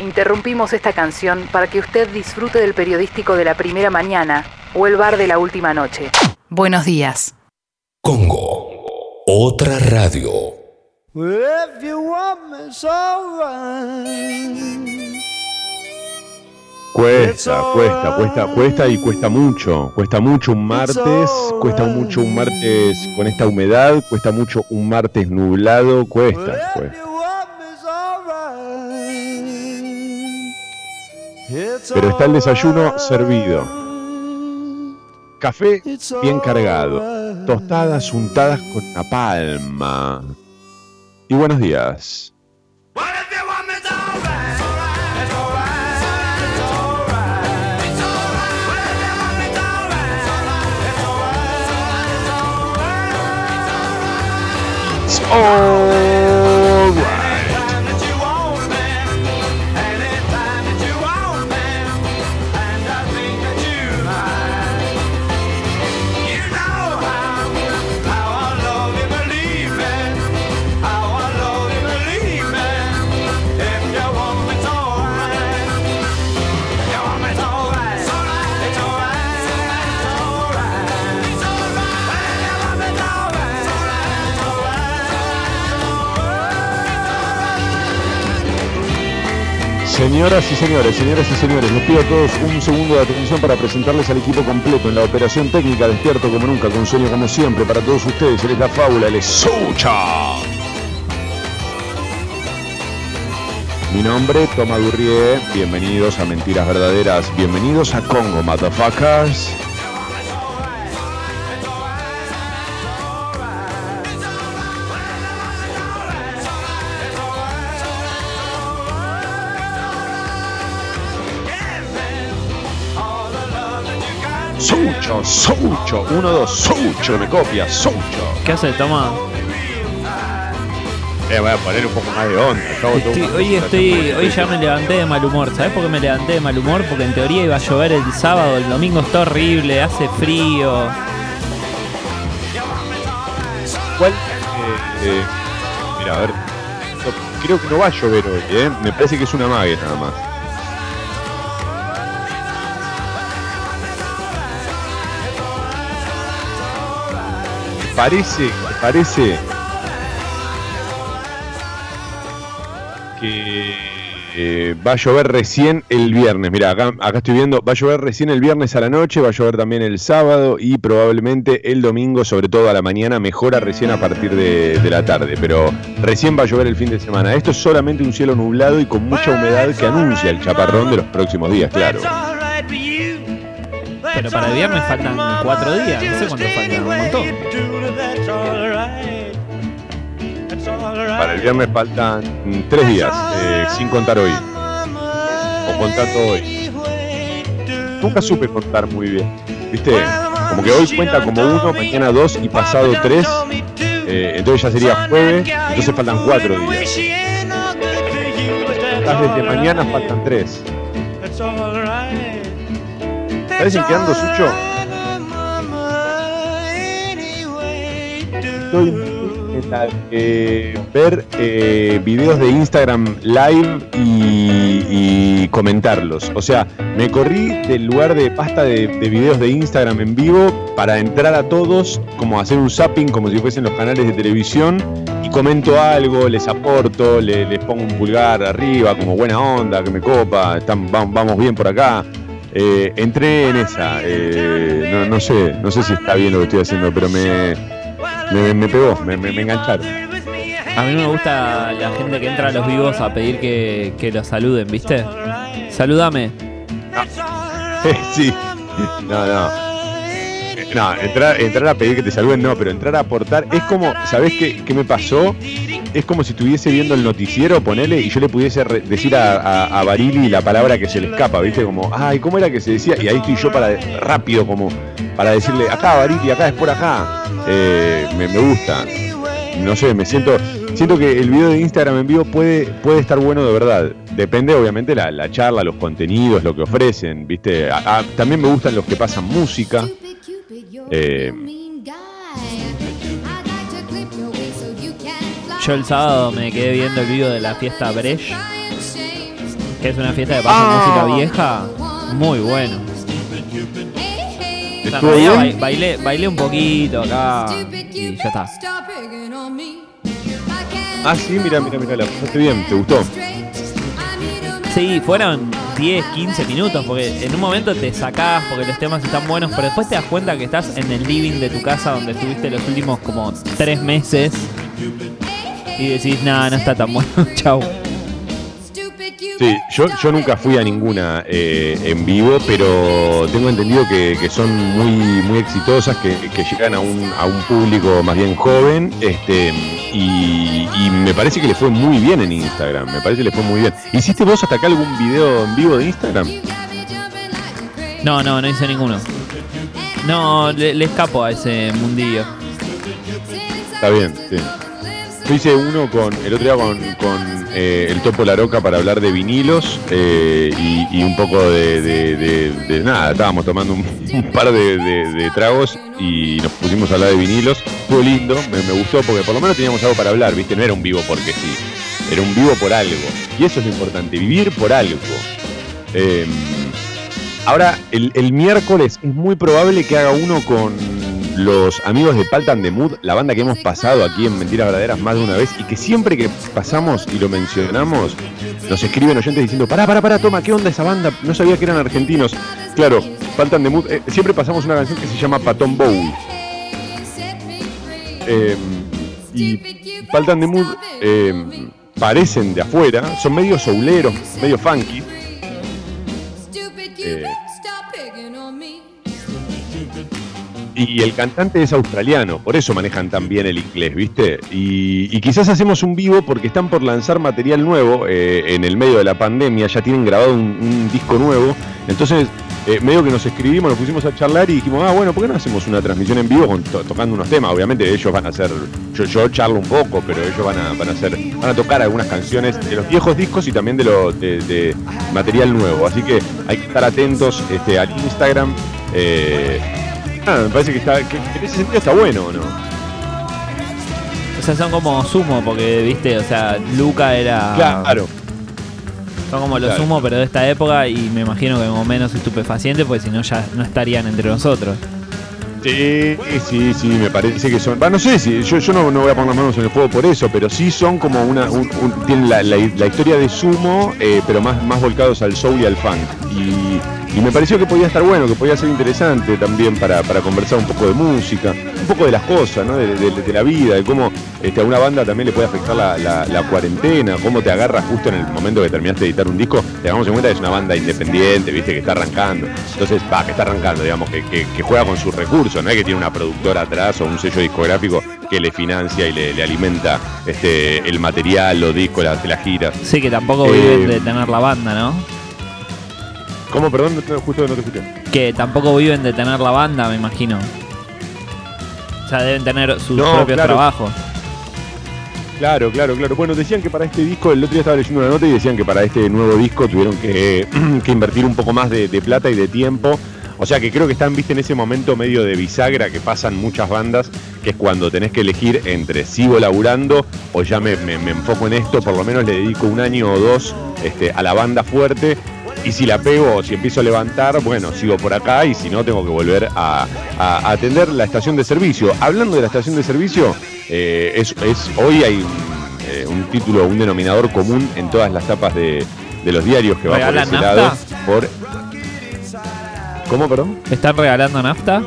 Interrumpimos esta canción para que usted disfrute del periodístico de la primera mañana o el bar de la última noche. Buenos días. Congo, otra radio. If you want me, it's alright. Cuesta, cuesta, cuesta, cuesta y cuesta mucho. Cuesta mucho un martes, cuesta mucho un martes con esta humedad, cuesta mucho un martes nublado, cuesta. Cuesta. Pero está el desayuno servido. Café bien cargado, tostadas untadas con napalma. Y buenos días. It's all Señoras y señores, señoras y señores, les pido a todos un segundo de atención para presentarles al equipo completo en la operación técnica, despierto como nunca, con sueño como siempre, para todos ustedes, él es la fábula, él es Sucha. Mi nombre, Toma Durrié, bienvenidos a Mentiras Verdaderas, bienvenidos a Congo, motherfuckers. Sucho, Sucho, uno, dos, Sucho, me copia, Sucho. ¿Qué haces, Toma? Eh, voy a poner un poco más de onda. Estoy- hoy estoy, hoy ya me levanté de mal humor. ¿Sabes por qué me levanté de mal humor? Porque en teoría iba a llover el sábado, el domingo está horrible, hace frío. ¿Cuál? Eh, eh, mira, a ver. creo que no va a llover hoy, ¿eh? Me parece que es una mague nada más. Parece, parece que eh, va a llover recién el viernes. Mira, acá, acá estoy viendo, va a llover recién el viernes a la noche, va a llover también el sábado y probablemente el domingo, sobre todo a la mañana, mejora recién a partir de la tarde. Pero recién va a llover el fin de semana. Esto es solamente un cielo nublado y con mucha humedad que anuncia el chaparrón de los próximos días, claro. Pero para el viernes faltan cuatro días, no sé cuánto faltan, un montón. Para el viernes faltan mm, tres días, eh, sin contar hoy. O contando hoy. Nunca supe contar muy bien. ¿Viste? Como que hoy cuenta como uno, mañana dos y pasado tres. Eh, entonces ya sería jueves, entonces faltan cuatro días. Desde mañana faltan tres. ¿Sabes en qué ando, Sucho? Estoy en la de ver eh, videos de Instagram live y, comentarlos. O sea, me corrí del lugar de pasta de, de videos de Instagram en vivo para entrar a todos, como hacer un zapping, como si fuesen los canales de televisión, y comento algo, les aporto, le- les pongo un pulgar arriba, como buena onda, que me copa, están, vam- vamos bien por acá. Eh, entré en esa, eh, no, no sé, no sé si está bien lo que estoy haciendo, pero me, me, me pegó, me, me, me engancharon. A mí me gusta la gente que entra a los vivos a pedir que, que los saluden, ¿viste? Saludame. sí, no, no. No, entrar, entrar a pedir que te saluden, no, pero entrar a aportar es como, ¿sabés qué, qué me pasó? Es como si estuviese viendo el noticiero, ponele, y yo le pudiese re- decir a, a, Barili la palabra que se le escapa, ¿viste? Como, ay, ¿cómo era que se decía? Y ahí estoy yo para, rápido, como, para decirle, acá, Barili, acá es por acá. Eh, me, gusta. No sé, me siento, siento que el video de Instagram en vivo puede, puede estar bueno de verdad. Depende, obviamente, la, la charla, los contenidos, lo que ofrecen, ¿viste? A- también me gustan los que pasan música. Eh, Yo el sábado me quedé viendo el video de la fiesta Bresh Que es una fiesta de paso Ah. música vieja. Muy bueno. O sea, bailé, bailé un poquito acá y ya está. Ah, sí, mira, mira, mira, la pasaste bien, ¿te gustó? Sí, fueron 10, 15 minutos, porque en un momento te sacás porque los temas están buenos, pero después te das cuenta que estás en el living de tu casa donde estuviste los últimos como 3 meses y decís, nada, no está tan bueno, chau. Sí, yo, yo nunca fui a ninguna eh, en vivo, pero tengo entendido que, que son muy, muy exitosas, que, que llegan a un, a un público más bien joven, este, y, y me parece que le fue muy bien en Instagram, me parece que le fue muy bien. ¿Hiciste vos hasta acá algún video en vivo de Instagram? No, no, no hice ninguno. No, le, le escapo a ese mundillo. Está bien, sí. Hice uno con el otro día con, con, eh, el Topo Laroca para hablar de vinilos eh, y, un poco de, nada. Estábamos tomando un, par de, tragos y nos pusimos a hablar de vinilos. Estuvo lindo, me, me gustó porque por lo menos teníamos algo para hablar, ¿viste? No era un vivo porque sí, era un vivo por algo. Y eso es lo importante, vivir por algo. Eh, ahora, el, el miércoles es muy probable que haga uno con los amigos de Paltan de Mood, la banda que hemos pasado aquí en Mentiras Verdaderas más de una vez y que siempre que pasamos y lo mencionamos, nos escriben oyentes diciendo, pará, pará, pará, toma, ¿qué onda esa banda? No sabía que eran argentinos. Claro, Paltan de Mood, eh, siempre pasamos una canción que se llama Patón Bowl. Eh, y Paltan de Mood eh, parecen de afuera, son medio souleros, medio funky. Y el cantante es australiano, por eso manejan tan bien el inglés, ¿viste? Y, quizás hacemos un vivo porque están por lanzar material nuevo eh, en el medio de la pandemia, ya tienen grabado un, disco nuevo. Entonces, eh, medio que nos escribimos, nos pusimos a charlar y dijimos, ah, bueno, ¿por qué no hacemos una transmisión en vivo tocando unos temas? Obviamente ellos van a hacer, yo, charlo un poco, pero ellos van a, van a hacer, van a tocar algunas canciones de los viejos discos y también de, lo, de material nuevo. Así que hay que estar atentos este, al Instagram. eh, Ah, me parece que, está, que, que en ese sentido está bueno, ¿o ¿no? O sea, son como sumo, porque, viste, o sea, Luca era. Claro. Son como los Claro. sumo, pero de esta época y me imagino que como menos estupefacientes, porque si no ya no estarían entre nosotros. Sí, sí, sí, me parece que son. No sé si yo, yo no, no voy a poner las manos en el fuego por eso, pero sí son como una. un- un- tienen la, la- la historia de sumo, eh, pero más, más volcados al soul y al funk. Y, y me pareció que podía estar bueno, que podía ser interesante también para, para conversar un poco de música, un poco de las cosas, ¿no? De, de- de la vida, de cómo este, a una banda también le puede afectar la, la- la cuarentena, cómo te agarras justo en el momento que terminaste de editar un disco. Tengamos en cuenta que es una banda independiente, viste, que está arrancando. Entonces, va, que está arrancando, digamos, que, que- que juega con sus recursos, no es que tiene una productora atrás o un sello discográfico que le financia y le, le alimenta este, el material, los discos, las, las giras. Sí, que tampoco Eh, viven de tener la banda, ¿no? ¿Cómo? Perdón, justo no te escuché. Que tampoco viven de tener la banda, me imagino. O sea, deben tener sus No, propios claro. trabajos. Claro, claro, claro. Bueno, decían que para este disco, el otro día estaba leyendo una nota y decían que para este nuevo disco tuvieron que, que invertir un poco más de, de plata y de tiempo. O sea que creo que están, viste, en ese momento medio de bisagra que pasan muchas bandas, que es cuando tenés que elegir entre sigo laburando o ya me, me- me enfoco en esto, por lo menos le dedico un año o dos este, a la banda fuerte. Y si la pego o si empiezo a levantar, bueno, sigo por acá y si no, tengo que volver a, a- a atender la estación de servicio. Hablando de la estación de servicio, eh, es, es- hoy hay un, eh, un título, un denominador común en todas las tapas de, de los diarios que va por ¿Regalan ese nafta? lado. Por... ¿Cómo, perdón? ¿Están regalando nafta?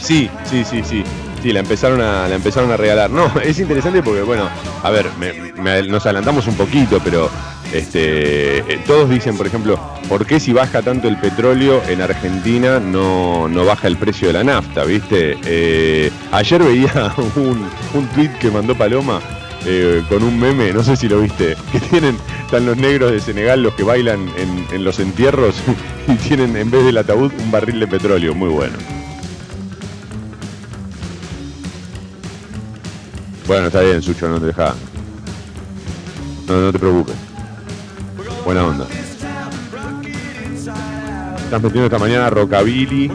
Sí, sí, sí, sí. Sí, la empezaron a, la empezaron a regalar. No, es interesante porque, bueno, a ver, me- me- nos adelantamos un poquito, pero este, eh, todos dicen, por ejemplo, ¿por qué si baja tanto el petróleo en Argentina no, no baja el precio de la nafta? ¿Viste? Eh, ayer veía un, un tweet que mandó Paloma eh, con un meme, no sé si lo viste, que tienen, están los negros de Senegal los que bailan en, los entierros y tienen en vez del ataúd un barril de petróleo, muy bueno. Bueno, está bien, Sucho, no te deja. No te preocupes. Buena onda. Estás metiendo esta mañana rockabilly.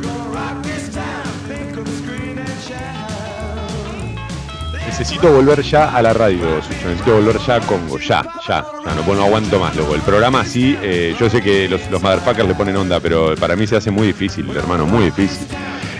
necesito volver ya a la radio, Sucho, necesito volver ya a Congo, ya, ya, ya, no, no aguanto más, loco. El programa sí, eh, yo sé que los, los motherfuckers le ponen onda, pero para mí se hace muy difícil, hermano, muy difícil.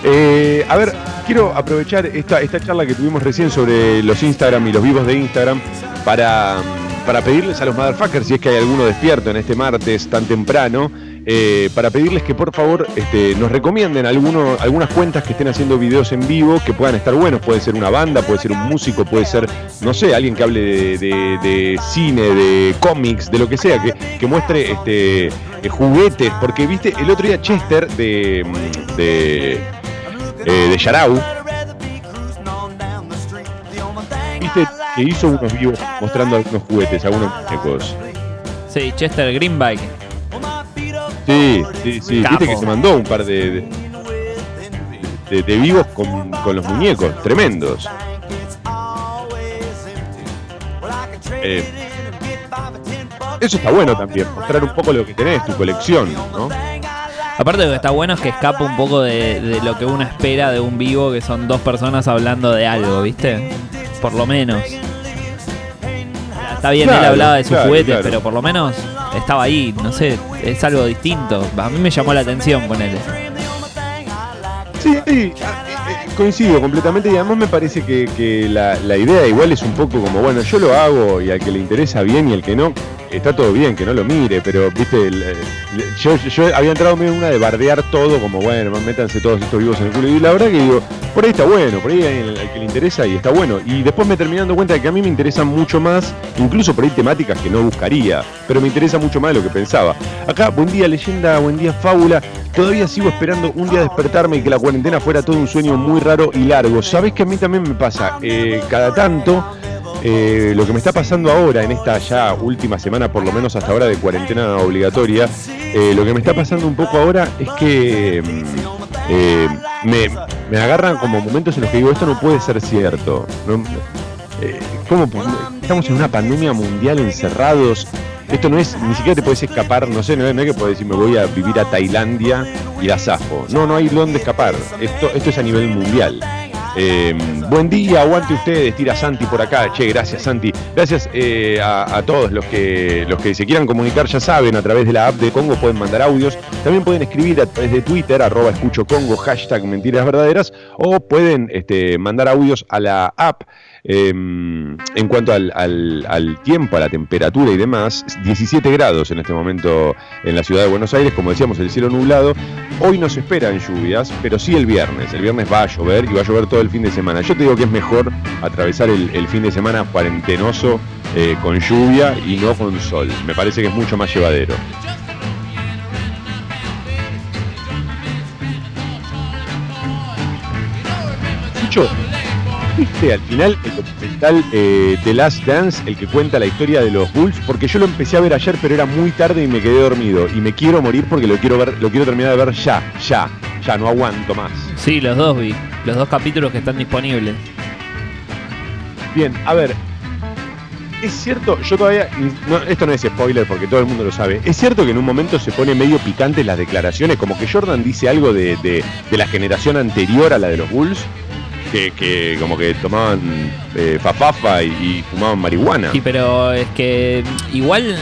Eh, a ver, quiero aprovechar esta, esta charla que tuvimos recién sobre los Instagram y los vivos de Instagram para, para pedirles a los motherfuckers, si es que hay alguno despierto en este martes tan temprano, eh, para pedirles que por favor este, nos recomienden alguno- algunas cuentas que estén haciendo videos en vivo que puedan estar buenos. Puede ser una banda, puede ser un músico, puede ser, no sé, alguien que hable de, cine, de cómics, de lo que sea, que, muestre este, eh, juguetes. Porque, viste, el otro día Chester de, de, eh, de Yarau, que hizo unos vivos mostrando algunos juguetes, algunos muñecos. Sí, Chester Greenbike. Sí, sí, sí. Capo. Viste que se mandó un par de, de, de- de vivos con, con los muñecos, tremendos. Eh, eso está bueno también, mostrar un poco lo que tenés, tu colección, ¿no? Aparte lo que está bueno es que escapa un poco de, de lo que uno espera de un vivo, que son dos personas hablando de algo, ¿viste? Por lo menos. Está bien, él hablaba de sus claro, juguetes, claro. pero por lo menos estaba ahí, no sé, es algo distinto. A mí me llamó la atención con él. Sí, sí, eh, eh, coincido completamente y además me parece que, que la, la idea igual es un poco como, bueno, yo lo hago y al que le interesa bien y al que no, está todo bien, que no lo mire, pero, viste, eh, yo, había entrado medio en una de bardear todo, como, bueno, métanse todos estos vivos en el culo. Y la verdad que digo, por ahí está bueno, por ahí hay al que le interesa y está bueno. Y después me terminé dando cuenta de que a mí me interesan mucho más, incluso por ahí temáticas que no buscaría, pero me interesa mucho más de lo que pensaba. Acá, buen día leyenda, buen día fábula. Todavía sigo esperando un día despertarme y que la cuarentena fuera todo un sueño muy raro y largo. ¿Sabés que a mí también me pasa? Eh, cada tanto, eh, lo que me está pasando ahora, en esta ya última semana, por lo menos hasta ahora de cuarentena obligatoria, eh, lo que me está pasando un poco ahora es que mm, eh, me, me agarran como momentos en los que digo, esto no puede ser cierto. Eh, ¿cómo estamos en una pandemia mundial encerrados. Esto no es, ni siquiera te puedes escapar, no sé, no es, que puedes decir me voy a vivir a Tailandia y la zafo. No, no hay dónde escapar. Esto, esto es a nivel mundial. Eh, buen día, aguante ustedes, tira Santi por acá. Che, gracias Santi. Gracias eh, a, todos los que, los que se quieran comunicar, ya saben, a través de la app de Congo pueden mandar audios. También pueden escribir a través de Twitter, arroba escucho Congo, hashtag mentiras verdaderas, o pueden este, mandar audios a la app. Eh, en cuanto al, al- tiempo, a la temperatura y demás, 17 grados en este momento en la ciudad de Buenos Aires, como decíamos, el cielo nublado. Hoy no se esperan lluvias, pero sí el viernes. El viernes va a llover y va a llover todo el fin de semana. Yo te digo que es mejor atravesar el, fin de semana cuarentenoso eh, con lluvia y no con sol. Me parece que es mucho más llevadero. Chicho, ¿viste al final el documental eh, The Last Dance, el que cuenta la historia de los Bulls? Porque yo lo empecé a ver ayer, pero era muy tarde y me quedé dormido. Y me quiero morir porque lo quiero ver, lo quiero terminar de ver ya, ya, ya, no aguanto más. Sí, los dos vi. Los dos capítulos que están disponibles. Bien, a ver. Es cierto, yo todavía. no, esto no es spoiler porque todo el mundo lo sabe. Es cierto que en un momento se pone medio picante las declaraciones, como que Jordan dice algo de, de- de la generación anterior a la de los Bulls, que, que como que tomaban eh, fafafa y, fumaban marihuana. Sí, pero es que igual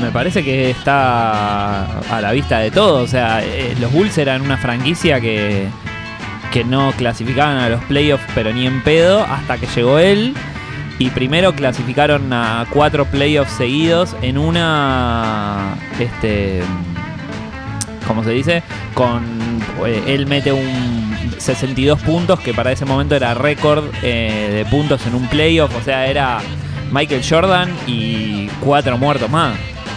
me parece que está a la vista de todo. O sea, eh, los Bulls eran una franquicia que, que no clasificaban a los playoffs, pero ni en pedo, hasta que llegó él. Y primero clasificaron a cuatro playoffs seguidos en una. Este. ¿Cómo se dice? Con. eh, él mete un 62 puntos, que para ese momento era récord eh, de puntos en un playoff. O sea, era Michael Jordan y cuatro muertos más.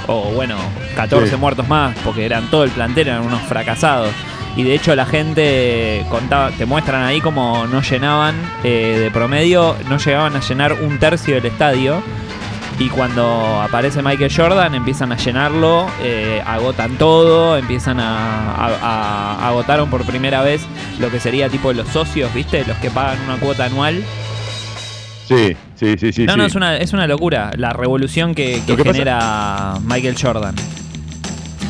O bueno, 14 Sí. muertos más, porque eran todo el plantel, eran unos fracasados. Y de hecho la gente contaba, te muestran ahí como no llenaban eh, de promedio, no llegaban a llenar un tercio del estadio. Y cuando aparece Michael Jordan empiezan a llenarlo, eh, agotan todo, empiezan a, a- a- agotaron por primera vez lo que sería tipo los socios, ¿viste? Los que pagan una cuota anual. Sí, sí, sí, sí. no, sí. no, es una, es una locura la revolución que, que que pasa- genera Michael Jordan.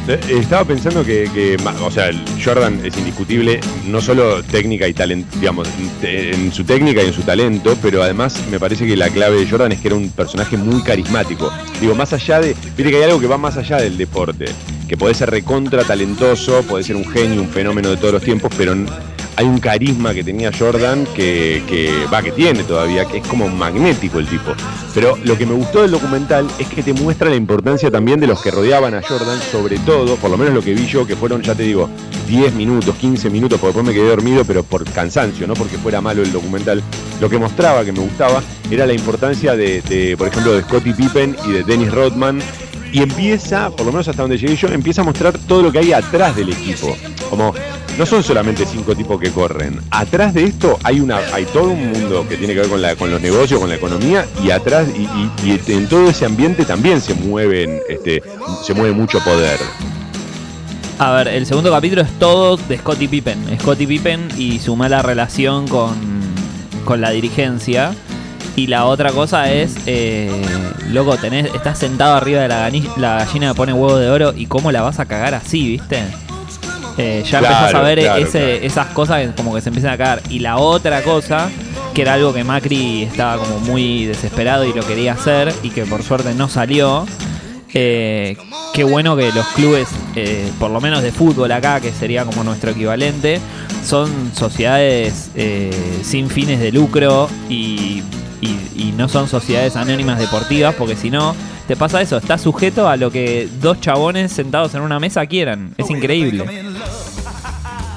Eh, Estaba pensando que, que, o sea, Jordan es indiscutible, no solo técnica y talento, digamos, en su técnica y en su talento, pero además me parece que la clave de Jordan es que era un personaje muy carismático. Digo, más allá de, viste que hay algo que va más allá del deporte, que puede ser recontra talentoso, puede ser un genio, un fenómeno de todos los tiempos, pero hay un carisma que tenía Jordan que, que va, que tiene todavía, que es como magnético el tipo. Pero lo que me gustó del documental es que te muestra la importancia también de los que rodeaban a Jordan, sobre todo, por lo menos lo que vi yo, que fueron, ya te digo, 10 minutos, 15 minutos, porque después me quedé dormido, pero por cansancio, no porque fuera malo el documental. Lo que mostraba, que me gustaba, era la importancia de, de, por ejemplo, de Scottie Pippen y de Dennis Rodman. Y empieza, por lo menos hasta donde llegué yo, empieza a mostrar todo lo que hay atrás del equipo. Como no son solamente cinco tipos que corren. Atrás de esto hay una, hay todo un mundo que tiene que ver con, la, con los negocios, con la economía, y atrás, y, en todo ese ambiente también se mueven, este, se mueve mucho poder. A ver, el segundo capítulo es todo de Scottie Pippen. Scottie Pippen y su mala relación con, con la dirigencia. Y la otra cosa es, eh, loco, tenés, estás sentado arriba de la, la gallina que pone huevo de oro y cómo la vas a cagar así, ¿viste? Eh, ya Claro, empezás a ver claro, ese- claro. esas cosas que como que se empiezan a cagar. Y la otra cosa, que era algo que Macri estaba como muy desesperado y lo quería hacer y que por suerte no salió. Eh, qué bueno que los clubes, eh, por lo menos de fútbol acá, que sería como nuestro equivalente, son sociedades eh, sin fines de lucro y, y- y no son sociedades anónimas deportivas, porque si no, te pasa eso, estás sujeto a lo que dos chabones sentados en una mesa quieran. Es increíble.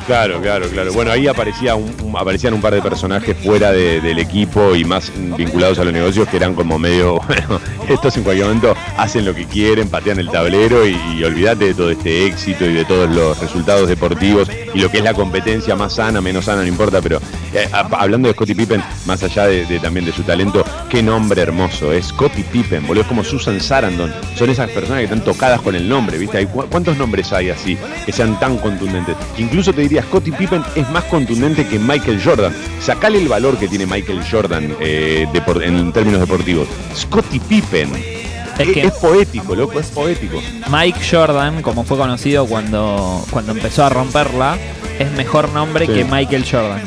Claro, claro, claro. Bueno, ahí aparecía un, aparecían un par de personajes fuera de- del equipo y más vinculados a los negocios que eran como medio, bueno, estos en cualquier momento hacen lo que quieren, patean el tablero y, y olvídate de todo este éxito y de todos los resultados deportivos y lo que es la competencia más sana, menos sana, no importa, pero eh, hablando de Scottie Pippen, más allá de, también de su talento, qué nombre hermoso, es Scottie Pippen, boludo, es como Susan Sarandon, son esas personas que están tocadas con el nombre, ¿viste? ¿Cuántos nombres hay así que sean tan contundentes? Incluso te diría, Scottie Pippen es más contundente que Michael Jordan. Sacale el valor que tiene Michael Jordan eh, en términos deportivos. Scottie Pippen. Es Es, que- es poético, loco, es poético. Mike Jordan, como fue conocido cuando, cuando empezó a romperla, es mejor nombre Sí. que Michael Jordan.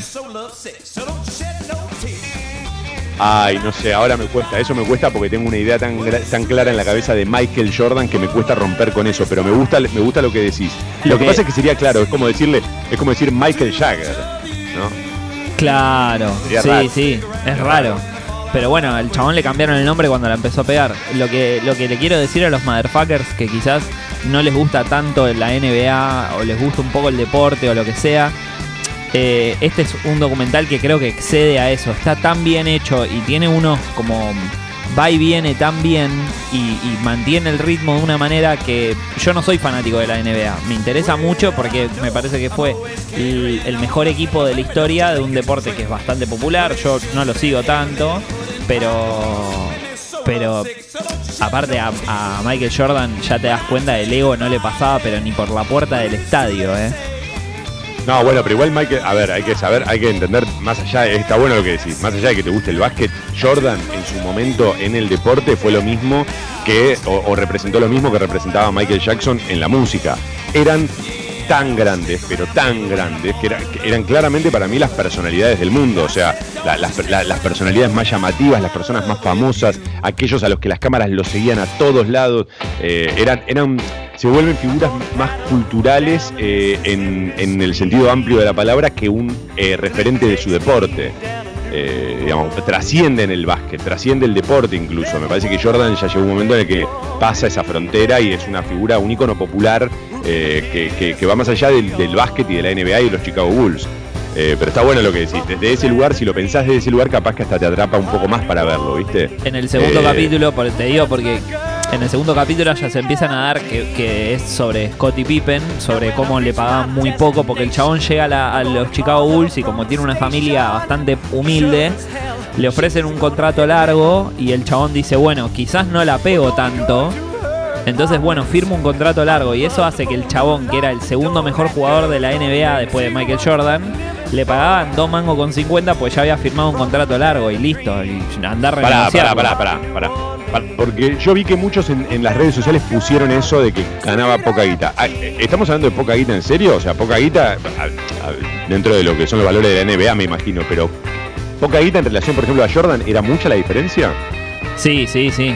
Ay, no sé, ahora me cuesta, eso me cuesta porque tengo una idea tan, tan clara en la cabeza de Michael Jordan que me cuesta romper con eso, pero me gusta, me gusta lo que decís. Lo, Lo que, que- pasa es que sería claro, es como decirle, es como decir Michael Jagger, ¿no? Claro, Sería sí, raro. sí, es raro. Pero bueno, al chabón le cambiaron el nombre cuando la empezó a pegar. Lo que, lo que le quiero decir a los motherfuckers que quizás no les gusta tanto la NBA o les gusta un poco el deporte o lo que sea. Eh, este es un documental que creo que excede a eso. Está tan bien hecho y tiene unos como va y viene tan bien y, mantiene el ritmo de una manera que yo no soy fanático de la NBA. Me interesa mucho porque me parece que fue el, el mejor equipo de la historia de un deporte que es bastante popular. Yo no lo sigo tanto, pero pero aparte a, a Michael Jordan ya te das cuenta del ego no le pasaba pero ni por la puerta del estadio, ¿eh? No, bueno, pero igual Michael, a ver, hay que saber, hay que entender, más allá, está bueno lo que decís, más allá de que te guste el básquet, Jordan en su momento en el deporte fue lo mismo que, o representó lo mismo que representaba Michael Jackson en la música. Eran tan grandes, pero tan grandes, que, era- que eran claramente para mí las personalidades del mundo, o sea, la- las, la- las personalidades más llamativas, las personas más famosas, aquellos a los que las cámaras los seguían a todos lados, eh, eran, se vuelven figuras más culturales eh, en, en el sentido amplio de la palabra que un eh, referente de su deporte. Eh, digamos, trascienden el básquet, trasciende el deporte incluso. Me parece que Jordan ya llegó un momento en el que pasa esa frontera y es una figura, un ícono popular eh, que, que- que va más allá del, del básquet y de la NBA y los Chicago Bulls. Eh, pero está bueno lo que decís. Desde ese lugar, si lo pensás desde ese lugar, capaz que hasta te atrapa un poco más para verlo, ¿viste? En el segundo Eh, capítulo, te digo porque en el segundo capítulo ya se empiezan a dar que, que es sobre Scottie Pippen, sobre cómo le pagaban muy poco, porque el chabón llega a, la- a los Chicago Bulls y como tiene una familia bastante humilde, le ofrecen un contrato largo y el chabón dice, bueno, quizás no la pego tanto. Entonces, bueno, firma un contrato largo y eso hace que el chabón, que era el segundo mejor jugador de la NBA después de Michael Jordan, le pagaban dos mangos con 50 pues ya había firmado un contrato largo y listo, y andar Pará, pará, pará, pará, pará. Porque yo vi que muchos en, en las redes sociales pusieron eso de que ganaba poca guita. Ah, ¿Estamos hablando de poca guita en serio? O sea, poca guita dentro de lo que son los valores de la NBA, me imagino, pero poca guita en relación, por ejemplo, a Jordan, ¿era mucha la diferencia? Sí, sí, sí.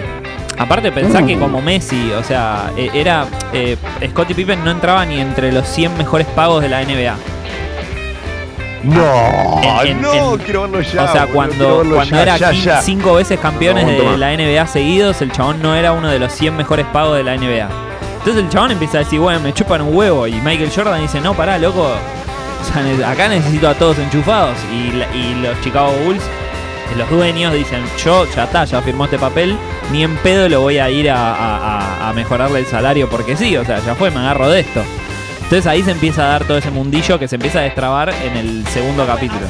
Aparte pensá que como Messi, o sea, eh, era. eh, Scottie Pippen no entraba ni entre los 100 mejores pagos de la NBA. No, En- en- no, en- quiero verlo ya. o sea, boludo, cuando, cuando ya, era ya, quin- ya. cinco veces campeones de la NBA seguidos, el chabón no era uno de los 100 mejores pagos de la NBA. Entonces el chabón empieza a decir, bueno, me chupan un huevo. Y Michael Jordan dice, no, pará, loco. O sea, acá necesito a todos enchufados. Y, y los Chicago Bulls, los dueños, dicen, yo ya está, ya firmó este papel. Ni en pedo lo voy a ir a, a- a- a mejorarle el salario porque sí. O sea, ya fue, me agarro de esto. Entonces ahí se empieza a dar todo ese mundillo que se empieza a destrabar en el segundo capítulo.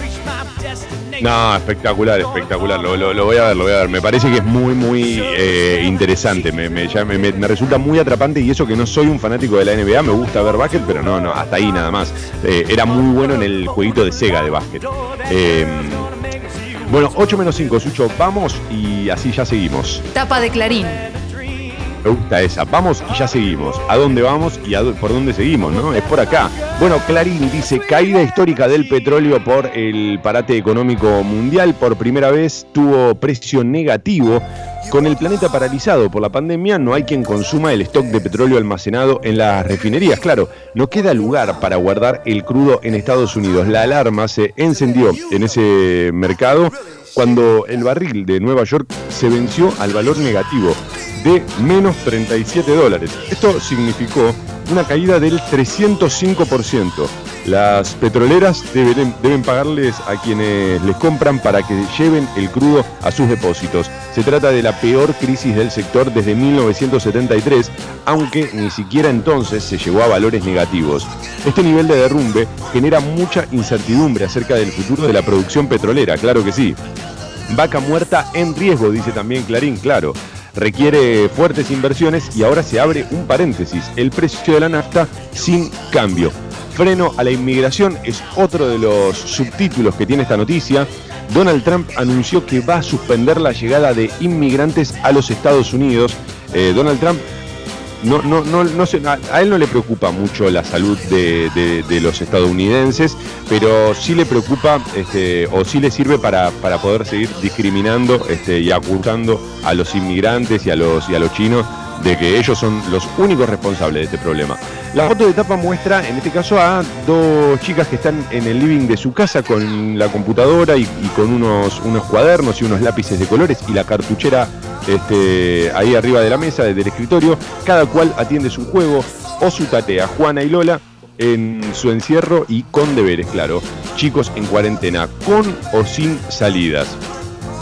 No, espectacular, espectacular. Lo, lo- lo voy a ver, lo voy a ver. Me parece que es muy, muy eh, interesante. Me, me- ya me- me- me resulta muy atrapante y eso que no soy un fanático de la NBA. Me gusta ver básquet, pero no, no, hasta ahí nada más. Eh, era muy bueno en el jueguito de Sega de básquet. Eh, bueno, 8 menos 5, Sucho, vamos y así ya seguimos. Tapa de Clarín. Me gusta esa. Vamos y ya seguimos. ¿A dónde vamos y por dónde seguimos? ¿no? Es por acá. Bueno, Clarín dice, caída histórica del petróleo por el parate económico mundial. Por primera vez tuvo precio negativo. Con el planeta paralizado por la pandemia, no hay quien consuma el stock de petróleo almacenado en las refinerías. Claro, no queda lugar para guardar el crudo en Estados Unidos. La alarma se encendió en ese mercado cuando el barril de Nueva York se venció al valor negativo de menos 37 dólares. Esto significó una caída del 305%. Las petroleras deben, pagarles a quienes les compran para que lleven el crudo a sus depósitos. Se trata de la peor crisis del sector desde 1973, aunque ni siquiera entonces se llegó a valores negativos. Este nivel de derrumbe genera mucha incertidumbre acerca del futuro de la producción petrolera, claro que sí. Vaca muerta en riesgo, dice también Clarín, claro. Requiere fuertes inversiones y ahora se abre un paréntesis. El precio de la nafta sin cambio. Freno a la inmigración es otro de los subtítulos que tiene esta noticia. Donald Trump anunció que va a suspender la llegada de inmigrantes a los Estados Unidos. Eh, Donald Trump no, no, no, no sé, a, él no le preocupa mucho la salud de, de- de los estadounidenses, pero sí le preocupa este, o sí le sirve para, para poder seguir discriminando este, y acusando a los inmigrantes y a los, y a los chinos de que ellos son los únicos responsables de este problema. La foto de tapa muestra, en este caso, a dos chicas que están en el living de su casa con la computadora y, con unos, unos cuadernos y unos lápices de colores y la cartuchera este, ahí arriba de la mesa, desde el escritorio. Cada cual atiende su juego o su tarea. Juana y Lola en su encierro y con deberes, claro. Chicos en cuarentena, con o sin salidas.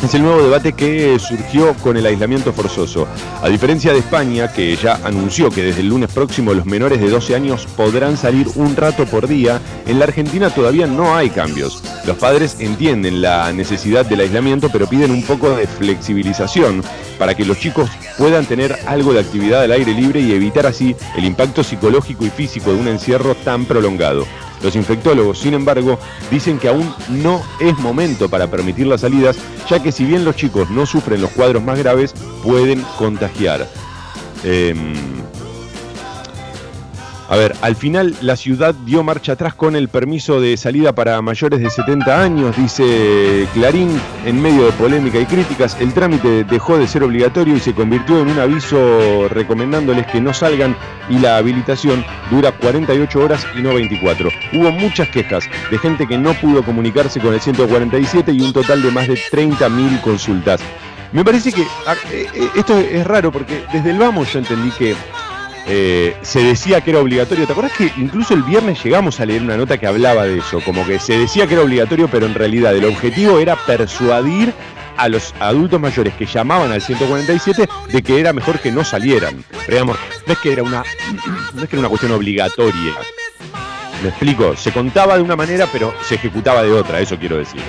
Es el nuevo debate que surgió con el aislamiento forzoso. A diferencia de España, que ya anunció que desde el lunes próximo los menores de 12 años podrán salir un rato por día, en la Argentina todavía no hay cambios. Los padres entienden la necesidad del aislamiento, pero piden un poco de flexibilización para que los chicos puedan tener algo de actividad al aire libre y evitar así el impacto psicológico y físico de un encierro tan prolongado. Los infectólogos, sin embargo, dicen que aún no es momento para permitir las salidas, ya que si bien los chicos no sufren los cuadros más graves, pueden contagiar. Em, a ver, al final la ciudad dio marcha atrás con el permiso de salida para mayores de 70 años, dice Clarín, en medio de polémica y críticas, el trámite dejó de ser obligatorio y se convirtió en un aviso recomendándoles que no salgan y la habilitación dura 48 horas y no 24. Hubo muchas quejas de gente que no pudo comunicarse con el 147 y un total de más de 30.000 consultas. Me parece que ah, eh, eh, esto es raro porque desde el vamos yo entendí que eh, se decía que era obligatorio. ¿Te acuerdas que incluso el viernes llegamos a leer una nota que hablaba de eso? Como que se decía que era obligatorio, pero en realidad el objetivo era persuadir a los adultos mayores que llamaban al 147 de que era mejor que no salieran. Pero, digamos, no es que era una, no es que era una cuestión obligatoria. Me explico, se contaba de una manera, pero se ejecutaba de otra, eso quiero decir.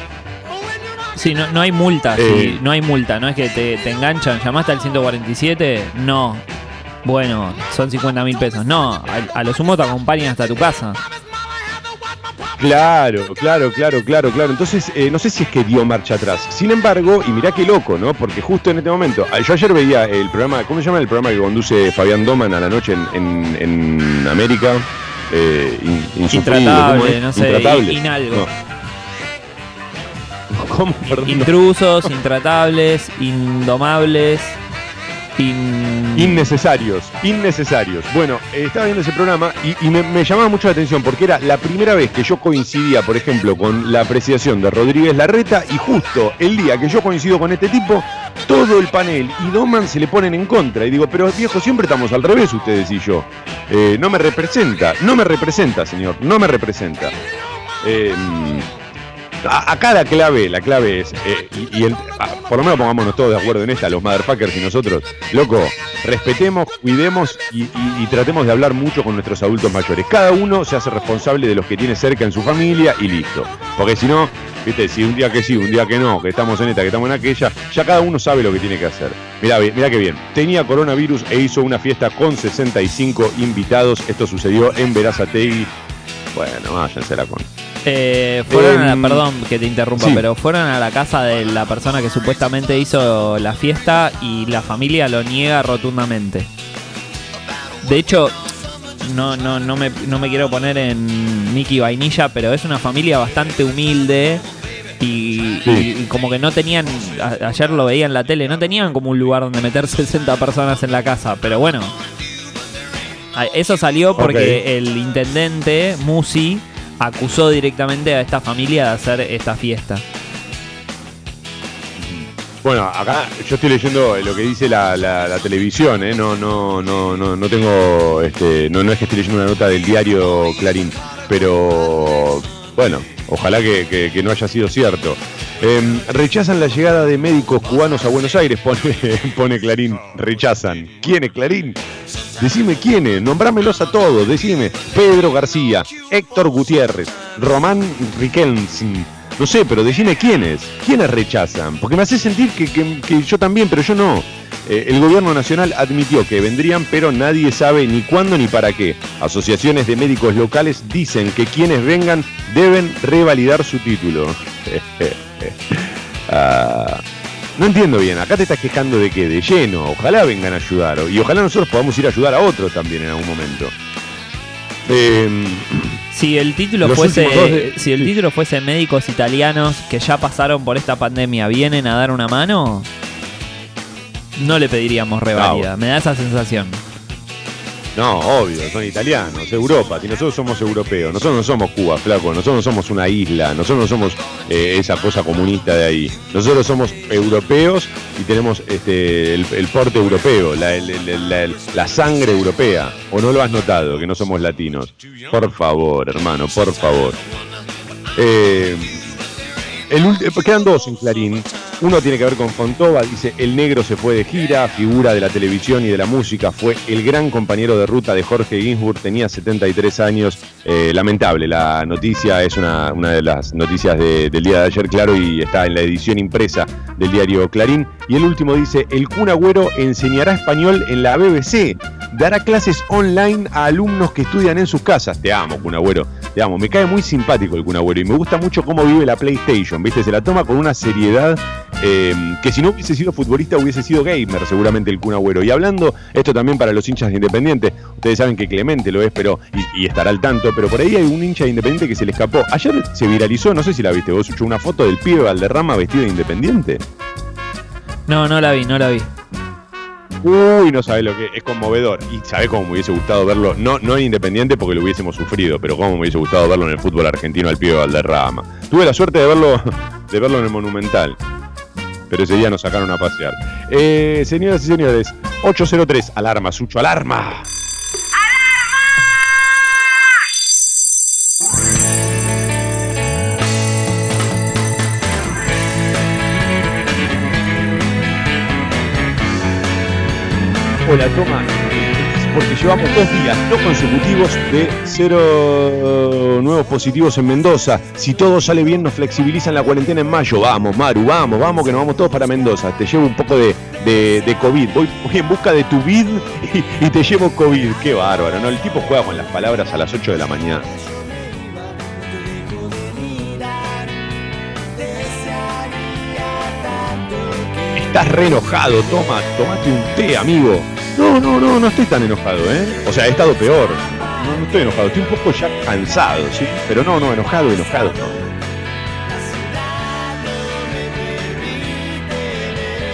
Sí, no, no hay multa, Eh. sí, no hay multa, no es que te, te enganchan, llamaste al 147, no. Bueno, son 50 mil pesos. No, a, a lo sumo te acompañan hasta tu casa. Claro, claro, claro, claro, claro. Entonces, eh, no sé si es que dio marcha atrás. Sin embargo, y mirá qué loco, ¿no? Porque justo en este momento, yo ayer veía el programa, ¿cómo se llama el programa que conduce Fabián Doman a la noche en, en- en América? Eh, in- insufrible, ¿cómo Intratable, no sé, Intratable. in- inalgo. No. ¿Cómo? Perdón. Intrusos, intratables, indomables, in... Innecesarios, innecesarios. Bueno, eh, estaba viendo ese programa y, me llamaba mucho la atención porque era la primera vez que yo coincidía, por ejemplo, con la apreciación de Rodríguez Larreta y justo el día que yo coincido con este tipo, todo el panel y Doman se le ponen en contra. Y digo, pero viejo, siempre estamos al revés ustedes y yo. Eh, no me representa, no me representa, señor, no me representa. Eh, a- Acá la clave, la clave es, eh, y, el- ah, por lo menos pongámonos todos de acuerdo en esta, los motherfuckers y nosotros, loco, respetemos, cuidemos y, y- tratemos de hablar mucho con nuestros adultos mayores. Cada uno se hace responsable de los que tiene cerca en su familia y listo. Porque si no, viste, si un día que sí, un día que no, que estamos en esta, que estamos en aquella, ya cada uno sabe lo que tiene que hacer. Mirá, mirá qué bien. Tenía coronavirus e hizo una fiesta con 65 invitados. Esto sucedió en Verazategui. Bueno, váyanse la con. Eh, fueron a Em, la, perdón que te interrumpa, sí. pero fueron a la casa de la persona que supuestamente hizo la fiesta y la familia lo niega rotundamente. De hecho, no, no, no, me, no me quiero poner en Mickey Vainilla, pero es una familia bastante humilde y, Sí. y- y como que no tenían, a- ayer lo veía en la tele, no tenían como un lugar donde meter 60 personas en la casa, pero bueno. A- Eso salió porque el intendente, Musi, acusó directamente a esta familia de hacer esta fiesta. Bueno, acá yo estoy leyendo lo que dice la, la- la televisión, ¿eh? no, no, no, no, no tengo, este, no, no es que estoy leyendo una nota del diario Clarín, pero bueno, ojalá que, que- que no haya sido cierto. Em, rechazan la llegada de médicos cubanos a Buenos Aires, pone, Clarín, rechazan. ¿Quiénes, Clarín? Decime quiénes, nombrámelos a todos, decime. Pedro García, Héctor Gutiérrez, Román Riquelme. No sé, pero decime quiénes. ¿Quiénes rechazan? Porque me hace sentir que, que- que yo también, pero yo no. Eh, el gobierno nacional admitió que vendrían, pero nadie sabe ni cuándo ni para qué. Asociaciones de médicos locales dicen que quienes vengan deben revalidar su título. Ah, no entiendo bien, acá te estás quejando de que de lleno, ojalá vengan a ayudar y ojalá nosotros podamos ir a ayudar a otros también en algún momento. Em, Si el título fuese, de- si el sí. título fuese médicos italianos que ya pasaron por esta pandemia, vienen a dar una mano, no le pediríamos revalida. Me da esa sensación. No, obvio, son italianos, Europa, y nosotros somos europeos, nosotros no somos Cuba, flaco, nosotros no somos una isla, nosotros no somos eh, esa cosa comunista de ahí, nosotros somos europeos y tenemos este, el, porte europeo, la, el- la- sangre europea, o no lo has notado, que no somos latinos. Por favor, hermano, por favor. Eh, el quedan dos en Clarín. Uno tiene que ver con Fontova, dice El negro se fue de gira, figura de la televisión y de la música, fue el gran compañero de ruta de Jorge Ginsburg, tenía 73 años. Eh, lamentable, la noticia es una, una de las noticias de- del día de ayer, claro, y está en la edición impresa del diario Clarín. Y el último dice, el Kun Agüero enseñará español en la BBC, dará clases online a alumnos que estudian en sus casas. Te amo, Kun Agüero, te amo. Me cae muy simpático el Kun Agüero y me gusta mucho cómo vive la PlayStation, ¿viste? Se la toma con una seriedad eh, que si no hubiese sido futbolista hubiese sido gamer seguramente el Kun Agüero. Y hablando, esto también para los hinchas de Independiente, ustedes saben que Clemente lo es, pero y, y estará al tanto, pero por ahí hay un hincha de Independiente que se le escapó. Ayer se viralizó, no sé si la viste vos, una foto del pibe Valderrama vestido de Independiente. No, no la vi, no la vi. Uy, no sabés lo que es conmovedor. Y sabés cómo me hubiese gustado verlo, no, no en Independiente porque lo hubiésemos sufrido, pero cómo me hubiese gustado verlo en el fútbol argentino al pibe Valderrama. Tuve la suerte de verlo, de verlo en el Monumental. Pero ese día nos sacaron a pasear. Eh, señoras y señores, 803, alarma, Sucho, alarma. Hola, toma porque llevamos dos días no consecutivos de cero nuevos positivos en Mendoza. Si todo sale bien, nos flexibilizan la cuarentena en mayo. Vamos, Maru, vamos, vamos, que nos vamos todos para Mendoza. Te llevo un poco de, de, COVID. Voy, en busca de tu vid y, y, te llevo COVID. Qué bárbaro, ¿no? El tipo juega con las palabras a las 8 de la mañana. Estás re enojado, toma, tomate un té, amigo. No, no, no, no estoy tan enojado, ¿eh? O sea, he estado peor. No, no estoy enojado, estoy un poco ya cansado, ¿sí? Pero no, no, enojado, enojado, no.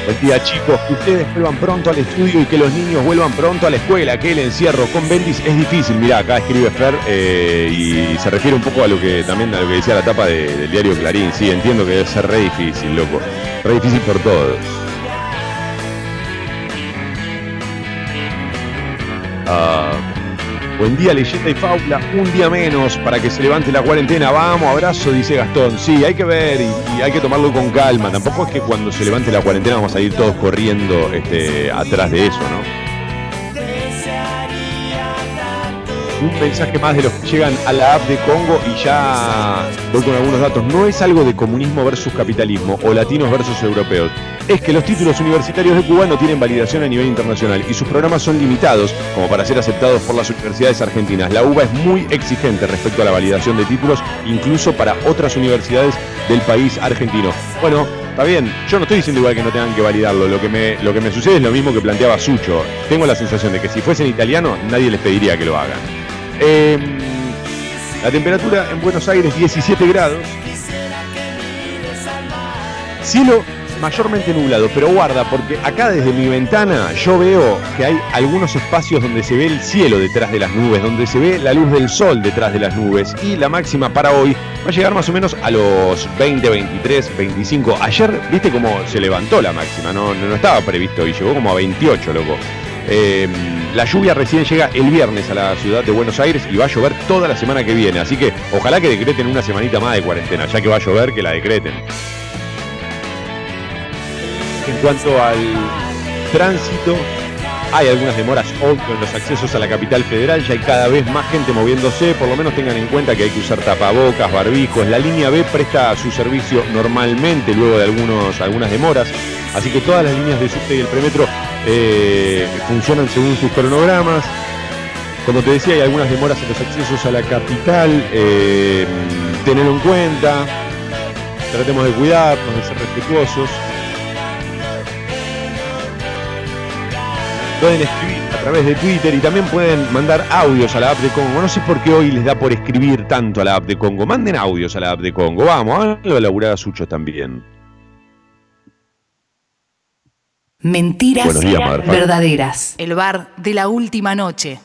Buen día chicos, que ustedes vuelvan pronto al estudio y que los niños vuelvan pronto a la escuela, que el encierro con Bendis es difícil. Mirá, acá escribe Fer eh, y se refiere un poco a lo que también a lo que decía la tapa de- del diario Clarín. Sí, entiendo que debe ser re difícil, loco. Re difícil por todos. Ah, buen día, leyenda y faula. Un día menos para que se levante la cuarentena. Vamos, abrazo, dice Gastón. Sí, hay que ver y, y hay que tomarlo con calma. Tampoco es que cuando se levante la cuarentena vamos a ir todos corriendo este, atrás de eso, ¿no? Un mensaje más de los que llegan a la app de Congo y ya voy con algunos datos. No es algo de comunismo versus capitalismo o latinos versus europeos. Es que los títulos universitarios de Cuba no tienen validación a nivel internacional y sus programas son limitados como para ser aceptados por las universidades argentinas. La UBA es muy exigente respecto a la validación de títulos, incluso para otras universidades del país argentino. Bueno, está bien, yo no estoy diciendo igual que no tengan que validarlo. Lo que me, lo que me sucede es lo mismo que planteaba Sucho. Tengo la sensación de que si fuesen italiano, nadie les pediría que lo hagan. Eh, la temperatura en Buenos Aires 17 grados. Cielo mayormente nublado, pero guarda, porque acá desde mi ventana yo veo que hay algunos espacios donde se ve el cielo detrás de las nubes, donde se ve la luz del sol detrás de las nubes. Y la máxima para hoy va a llegar más o menos a los 20, 23, 25. Ayer, viste cómo se levantó la máxima, no, no, estaba previsto y llegó como a 28, loco. Eh, la lluvia recién llega el viernes a la ciudad de Buenos Aires y va a llover toda la semana que viene. Así que ojalá que decreten una semanita más de cuarentena, ya que va a llover, que la decreten. En cuanto al tránsito, hay algunas demoras en los accesos a la capital federal, ya hay cada vez más gente moviéndose, por lo menos tengan en cuenta que hay que usar tapabocas, barbijos. La línea B presta su servicio normalmente luego de algunos, algunas demoras, así que todas las líneas de subte y el premetro eh, funcionan según sus cronogramas. Como te decía, hay algunas demoras en los accesos a la capital, eh, tenerlo en cuenta, tratemos de cuidarnos, de ser respetuosos. Pueden escribir a través de Twitter y también pueden mandar audios a la app de Congo. No sé por qué hoy les da por escribir tanto a la app de Congo. Manden audios a la app de Congo. Vamos, a laburar a Sucho también. Mentiras días, verdaderas. El bar de la última noche.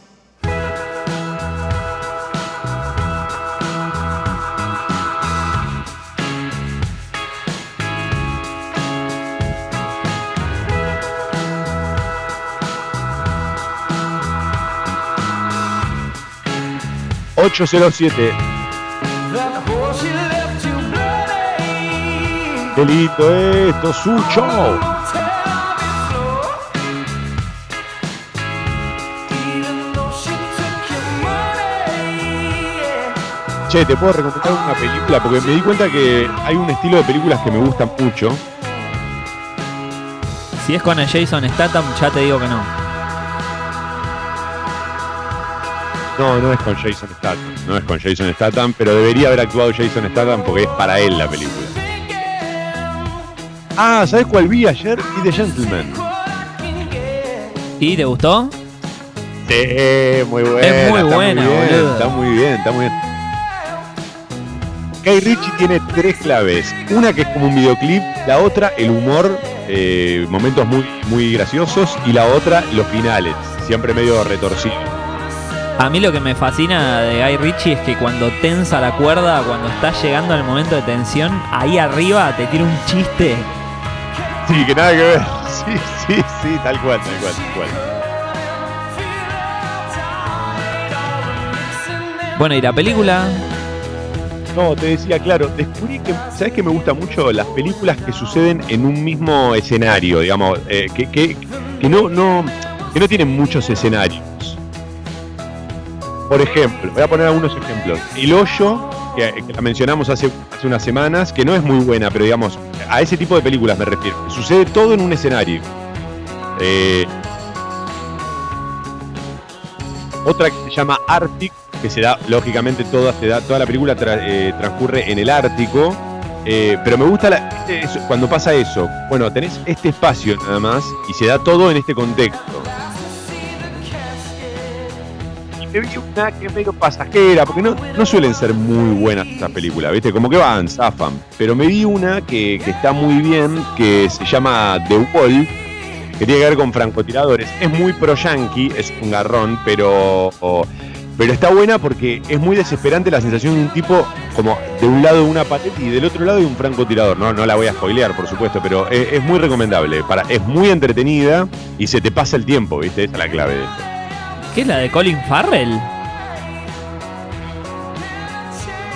...807... ¡Qué lindo esto, Sucho! Che, ¿te puedo recomendar una película? Porque me di cuenta que hay un estilo de películas que me gustan mucho. Si es con el Jason Statham, ya te digo que no. No, no es con Jason Statham. No es con Jason Statham, pero debería haber actuado Jason Statham porque es para él la película. Ah, ¿sabes cuál vi ayer? Y The Gentleman. ¿Y te gustó? Sí, muy buena. Es muy está buena, bien, boludo. Está muy bien, está muy bien. Guy Ritchie tiene tres claves. Una que es como un videoclip, la otra el humor, eh, momentos muy, muy graciosos, y la otra los finales, siempre medio retorcidos. A mí lo que me fascina de Guy Ritchie es que cuando tensa la cuerda, cuando está llegando el momento de tensión, ahí arriba te tira un chiste. Sí, que nada que ver. Sí, sí, sí, tal cual, tal cual, tal cual. Bueno, y la película, No, te decía, claro, descubrí que, ¿sabes que me gusta mucho? Las películas que suceden en un mismo escenario, digamos, eh, que, no, que no tienen muchos escenarios. Por ejemplo, voy a poner algunos ejemplos. El Hoyo, que, la mencionamos hace, hace unas semanas, que no es muy buena, pero digamos, a ese tipo de películas me refiero. Sucede todo en un escenario. Eh, otra que se llama Arctic, que se da, lógicamente, toda, se da, toda la película eh, transcurre en el Ártico. Eh, pero me gusta este- cuando pasa eso. Bueno, tenés este espacio nada más y se da todo en este contexto. Y me vi una que es medio pasajera, porque no, no suelen ser muy buenas estas películas, ¿viste? Como que van, zafan. Pero me vi una que, que está muy bien, que se llama The Wall, que tiene que ver con francotiradores. Es muy pro yankee, es un garrón, pero, pero está buena porque es muy desesperante la sensación de un tipo como de un lado una pateta y del otro lado de un francotirador. No, no la voy a spoilear, por supuesto, pero es, es muy recomendable. Para, es muy entretenida y se te pasa el tiempo, ¿viste? Esa es la clave de esto. ¿Qué es la de Colin Farrell?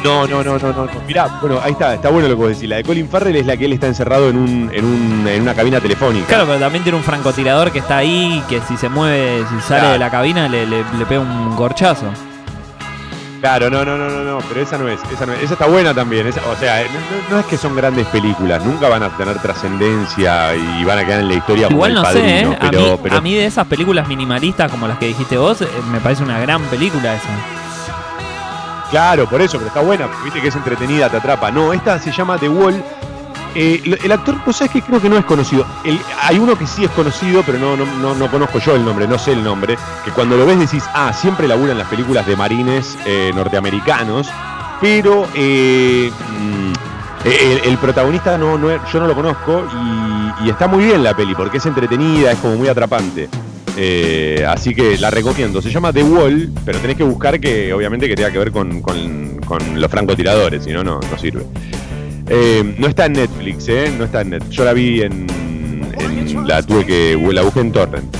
No, no, no, no, no. Mirá, bueno, ahí está, está bueno lo que vos decís. La de Colin Farrell es la que él está encerrado en, un, en, un, en una cabina telefónica. Claro, pero también tiene un francotirador que está ahí, que si se mueve, si sale Claro. de la cabina, le, le- le pega un gorchazo. Claro, no, no, no, no, no, pero esa no es, esa no es, esa está buena también, esa- o sea, no, es que son grandes películas, nunca van a tener trascendencia y van a quedar en la historia Igual como no el sé, padrino, ¿eh? pero, a, mí, pero a mí de esas películas minimalistas como las que dijiste vos, eh, me parece una gran película esa. Claro, por eso, pero está buena, viste que es entretenida, te atrapa. No, esta se llama The Wall. Eh, el actor, pues sabes que creo que no es conocido. Hay uno que sí es conocido, pero no, no, no, no conozco yo el nombre, no sé el nombre. Que cuando lo ves decís, ah, siempre labura en las películas de marines eh, norteamericanos, pero eh, mm, el, protagonista no, no es- yo no lo conozco y, y está muy bien la peli porque es entretenida, es como muy atrapante. Eh, así que la recomiendo. Se llama The Wall, pero tenés que buscar que obviamente que tenga que ver con, con- con los francotiradores, si no, no no sirve. Eh, no está en Netflix, ¿eh? No está en Netflix. Yo la vi en, en- La tuve que. La busqué en Torrent.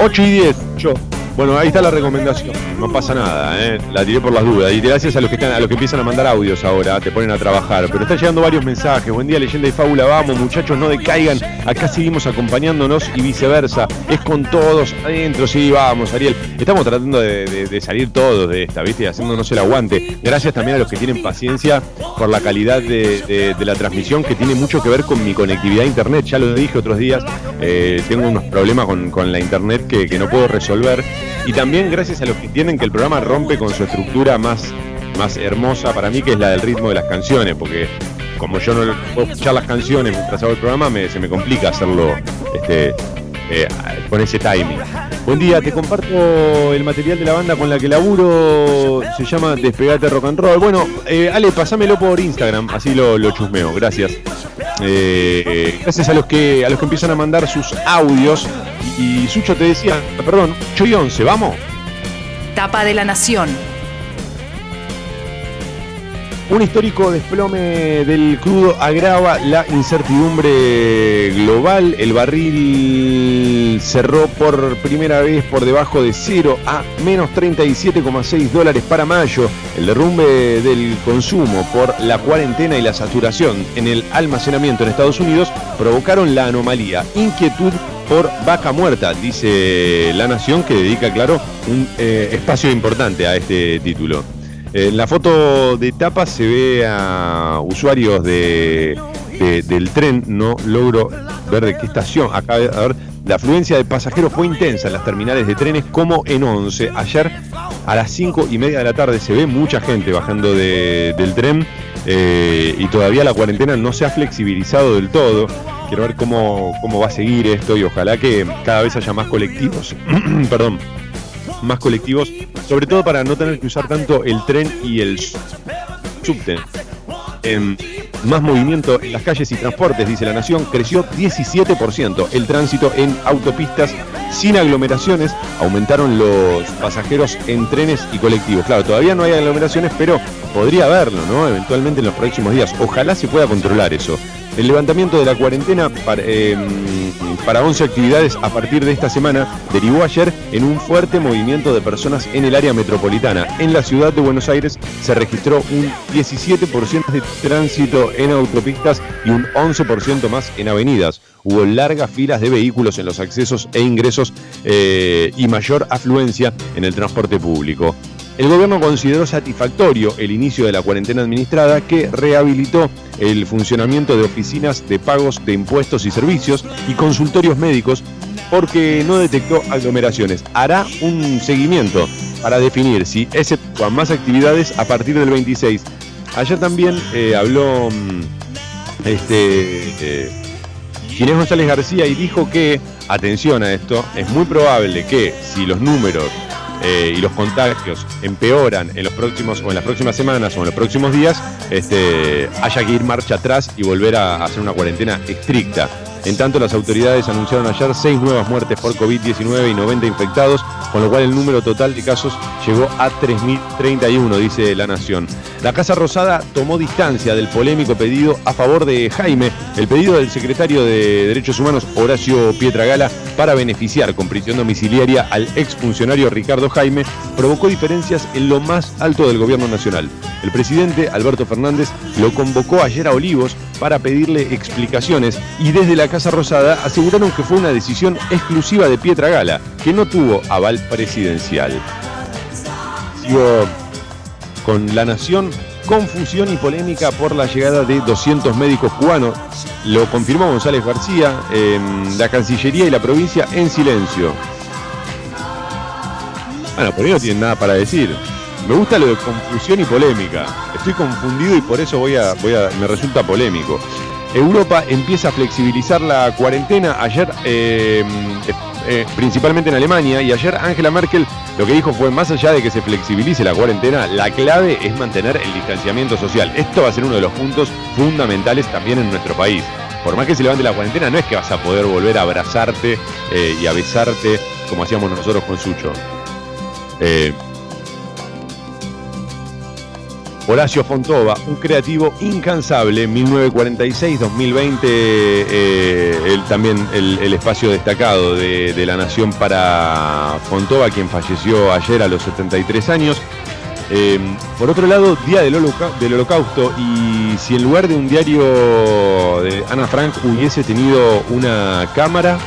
8 y 10, yo. Bueno, ahí está la recomendación. No pasa nada, ¿eh? La tiré por las dudas. Y gracias a los que están, a los que empiezan a mandar audios ahora, te ponen a trabajar. Pero están llegando varios mensajes. Buen día, leyenda y fábula. Vamos, muchachos, no decaigan. Acá seguimos acompañándonos y viceversa. Es con todos adentro. Sí, vamos, Ariel. Estamos tratando de, salir todos de esta, ¿viste? Haciéndonos el aguante. Gracias también a los que tienen paciencia por la calidad de, la transmisión, que tiene mucho que ver con mi conectividad a internet. Ya lo dije otros días. eh, tengo unos problemas con, la internet que no puedo resolver. Y también gracias a los que entienden que el programa rompe con su estructura más, más hermosa para mí, que es la del ritmo de las canciones, porque como yo no puedo escuchar las canciones mientras hago el programa, me- se me complica hacerlo este, eh, con ese timing. Buen día, te comparto el material de la banda con la que laburo, se llama Despegate Rock and Roll. Bueno, eh, Ale, pasámelo por Instagram, así lo, lo chusmeo, gracias. Eh, gracias a los que a los que empiezan a mandar sus audios. Y Sucho te decía, perdón, 8 y 11, vamos. Tapa de la Nación. Un histórico desplome del crudo agrava la incertidumbre global. El barril cerró por primera vez por debajo de cero a menos 37,6 dólares para mayo. El derrumbe del consumo por la cuarentena y la saturación en el almacenamiento en Estados Unidos provocaron la anomalía. Inquietud por vaca muerta, dice La Nación, que dedica, claro, un eh, espacio importante a este título. En la foto de tapa se ve a usuarios de, de- del tren, no logro ver de qué estación. Acá, a ver, la afluencia de pasajeros fue intensa en las terminales de trenes como en 11. Ayer a las 5 y media de la tarde se ve mucha gente bajando de- del tren eh, y todavía la cuarentena no se ha flexibilizado del todo. Quiero ver cómo, cómo va a seguir esto y ojalá que cada vez haya más colectivos. Perdón más colectivos, sobre todo para no tener que usar tanto el tren y el subte. Em, más movimiento en las calles y transportes, dice la Nación, creció 17%. El tránsito en autopistas sin aglomeraciones aumentaron los pasajeros en trenes y colectivos. Claro, todavía no hay aglomeraciones, pero podría haberlo, ¿no? Eventualmente en los próximos días. Ojalá se pueda controlar eso. El levantamiento de la cuarentena para, para 11 actividades a partir de esta semana derivó ayer en un fuerte movimiento de personas en el área metropolitana. En la ciudad de Buenos Aires se registró un 17% de tránsito en autopistas y un 11% más en avenidas. Hubo largas filas de vehículos en los accesos e ingresos eh, y mayor afluencia en el transporte público. El gobierno consideró satisfactorio el inicio de la cuarentena administrada que rehabilitó el funcionamiento de oficinas de pagos de impuestos y servicios y consultorios médicos porque no detectó aglomeraciones. Hará un seguimiento para definir si ese más actividades a partir del 26. Ayer también eh, habló mm, este, eh, Ginés González García y dijo que, atención a esto, es muy probable que si los números eh, y los contagios empeoran en los próximos o en las próximas semanas o en los próximos días, este, haya que ir marcha atrás y volver a hacer una cuarentena estricta. En tanto, las autoridades anunciaron ayer seis nuevas muertes por COVID-19 y 90 infectados, con lo cual el número total de casos llegó a 3.031, dice La Nación. La Casa Rosada tomó distancia del polémico pedido a favor de Jaime, el pedido del secretario de Derechos Humanos Horacio Pietragala para beneficiar con prisión domiciliaria al exfuncionario Ricardo Jaime, provocó diferencias en lo más alto del gobierno nacional. El presidente Alberto Fernández lo convocó ayer a Olivos para pedirle explicaciones y desde la Casa Rosada aseguraron que fue una decisión exclusiva de Pietra Gala, que no tuvo aval presidencial. Sigo con La Nación, confusión y polémica por la llegada de 200 médicos cubanos. Lo confirmó González García, en la Cancillería y la provincia en silencio. Bueno, por ahí no tienen nada para decir. Me gusta lo de confusión y polémica. Estoy confundido y por eso voy a, me resulta polémico. Europa empieza a flexibilizar la cuarentena ayer, eh, eh, principalmente en Alemania, y ayer Angela Merkel lo que dijo fue, más allá de que se flexibilice la cuarentena, la clave es mantener el distanciamiento social. Esto va a ser uno de los puntos fundamentales también en nuestro país. Por más que se levante la cuarentena, no es que vas a poder volver a abrazarte eh, y a besarte como hacíamos nosotros con Sucho. Horacio Fontova, un creativo incansable, 1946-2020, eh, también el, espacio destacado de, de, la Nación para Fontova, quien falleció ayer a los 73 años. Eh, por otro lado, Día del, del, Holocausto, y si en lugar de un diario de Ana Frank hubiese tenido una cámara,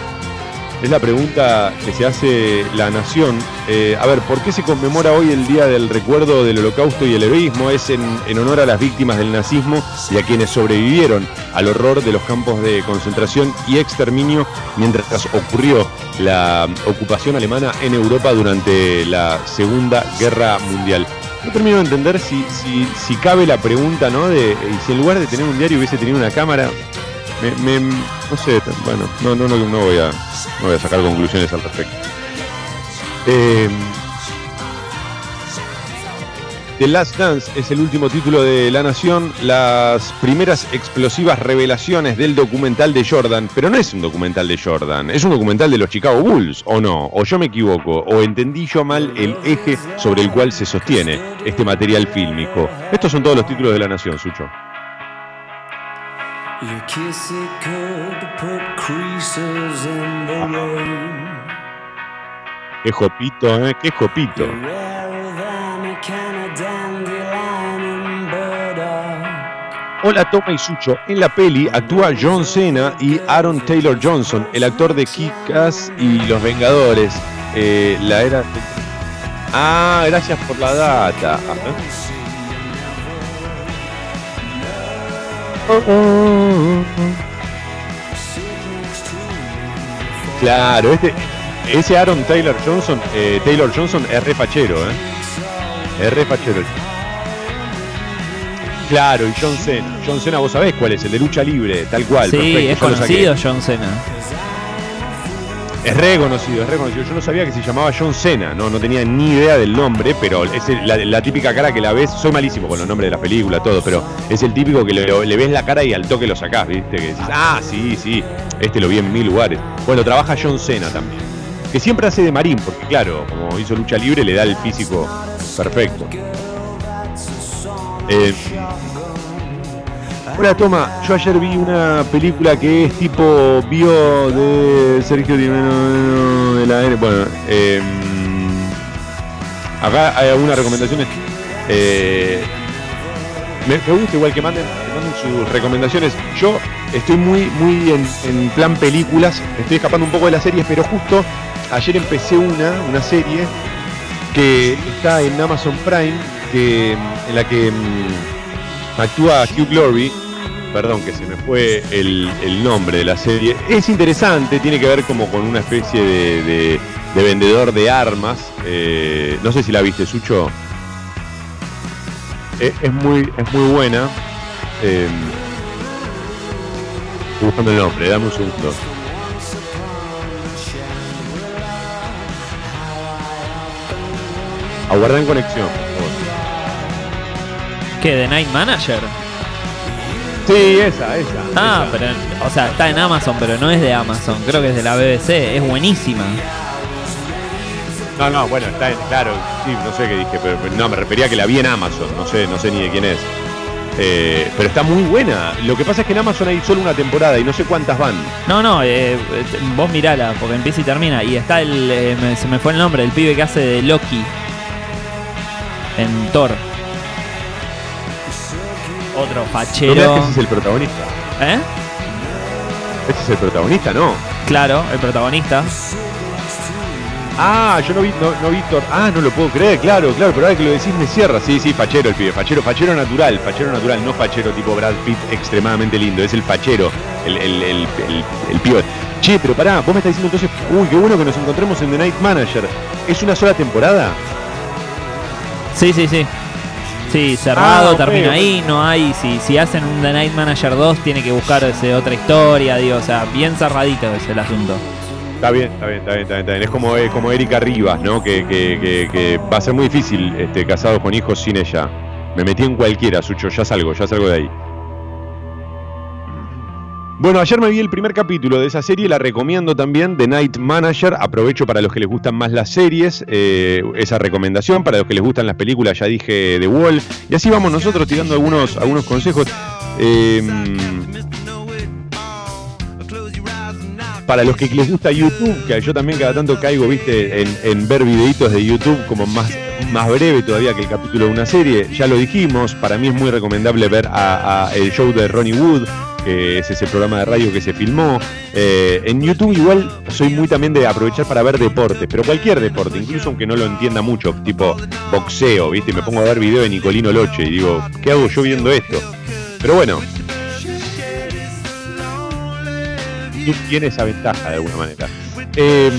es la pregunta que se hace la nación. Eh, a ver, ¿por qué se conmemora hoy el Día del Recuerdo del Holocausto y el Heroísmo? Es en, honor a las víctimas del nazismo y a quienes sobrevivieron al horror de los campos de concentración y exterminio mientras ocurrió la ocupación alemana en Europa durante la Segunda Guerra Mundial. No termino de entender si, si, cabe la pregunta, ¿no? De si en lugar de tener un diario hubiese tenido una cámara. Me, no sé, bueno, no, no, no, no, voy a, no voy a sacar conclusiones al respecto. Eh, The Last Dance es el último título de La Nación, las primeras explosivas revelaciones del documental de Jordan, pero no es un documental de Jordan, es un documental de los Chicago Bulls, ¿o no? ¿O yo me equivoco? ¿O entendí yo mal el eje sobre el cual se sostiene este material fílmico? Estos son todos los títulos de La Nación, Sucho. Qué jopito, ¿eh? Qué jopito. Hola Toma y Sucho. En la peli actúa John Cena y Aaron Taylor Johnson, el actor de Kick-Ass y Los Vengadores. Eh, la era. Ah, gracias por la data. Claro, este, ese Aaron Taylor Johnson, eh, Taylor Johnson es re fachero, ¿eh? Es re fachero. Claro, y John Cena. John Cena, vos sabés cuál es, el de lucha libre, tal cual. Sí, es conocido John Cena. Es reconocido, es reconocido. Yo no sabía que se llamaba John Cena, no, no tenía ni idea del nombre, pero es la, típica cara que la ves. Soy malísimo con los nombres de la película, todo, pero es el típico que le, ves la cara y al toque lo sacás, ¿viste? Que dices, ah, sí, sí, este lo vi en mil lugares. Bueno, trabaja John Cena también. Que siempre hace de marín, porque claro, como hizo lucha libre, le da el físico perfecto. Eh, Hola Toma, yo ayer vi una película que es tipo bio de Sergio Dimeno de la Bueno, eh, acá hay algunas recomendaciones. Eh, me, gusta igual que manden, sus recomendaciones. Yo estoy muy, muy en, plan películas, estoy escapando un poco de las series, pero justo ayer empecé una, una serie que está en Amazon Prime, que, en la que mm, actúa Hugh Glory perdón, que se me fue el, el nombre de la serie. Es interesante, tiene que ver como con una especie de, de- de vendedor de armas. Eh, no sé si la viste, Sucho. Eh, es, muy, es muy buena. Eh, buscando el nombre, dame un segundo. Aguarda en conexión. ¿Qué? ¿The Night Manager? Sí, esa, esa. Ah, esa. pero, o sea, está en Amazon, pero no es de Amazon. Creo que es de la BBC. Es buenísima. No, no, bueno, está en, claro, sí, no sé qué dije, pero, pero no, me refería a que la vi en Amazon, no sé, no sé ni de quién es. Eh, pero está muy buena. Lo que pasa es que en Amazon hay solo una temporada y no sé cuántas van. No, no, eh, eh, vos mirala, porque empieza y termina. Y está el. eh, me- se me fue el nombre, el pibe que hace de Loki. En Thor. Otro ¿No me fachero. que ese es el protagonista? ¿Eh? Ese es el protagonista, ¿no? Claro, el protagonista. Ah, yo no vi, no, no vi. Ah, no lo puedo creer, claro, claro, pero ahora que lo decís me cierra. Sí, sí, fachero el pibe, fachero, fachero natural, fachero natural, no fachero tipo Brad Pitt extremadamente lindo, es el fachero, el, el, el, el, el pibe. Che, pero pará, vos me estás diciendo entonces, uy, qué bueno que nos encontremos en The Night Manager. ¿Es una sola temporada? Sí, sí, sí. Sí, cerrado, Ah, ok, termina ahí, no hay. Si, si hacen un The Night Manager 2, tiene que buscarse otra historia, digo, o sea, bien cerradito es el asunto. Está bien, está bien, está bien, está bien. está bien. Es como, eh, como Erika Rivas, ¿no? Que, que, que, que va a ser muy difícil este, casados con hijos sin ella. Me metí en cualquiera, Sucho, ya salgo, ya salgo de ahí. Bueno, ayer me vi el primer capítulo de esa serie, la recomiendo también, The Night Manager. Aprovecho para los que les gustan más las series, eh, esa recomendación. Para los que les gustan las películas, ya dije The Wall. Y así vamos nosotros tirando algunos, algunos consejos. Eh, para los que les gusta YouTube, que yo también cada tanto caigo, viste, en, en ver videitos de YouTube como más, más breve todavía que el capítulo de una serie, ya lo dijimos, para mí es muy recomendable ver a el show de Ronnie Wood, es ese programa de radio que se filmó. Eh, en YouTube igual soy muy también de aprovechar para ver deportes, pero cualquier deporte, incluso aunque no lo entienda mucho, tipo boxeo, viste, me pongo a ver video de Nicolino Loche y digo, ¿qué hago yo viendo esto? Pero bueno, YouTube tiene esa ventaja de alguna manera. Eh,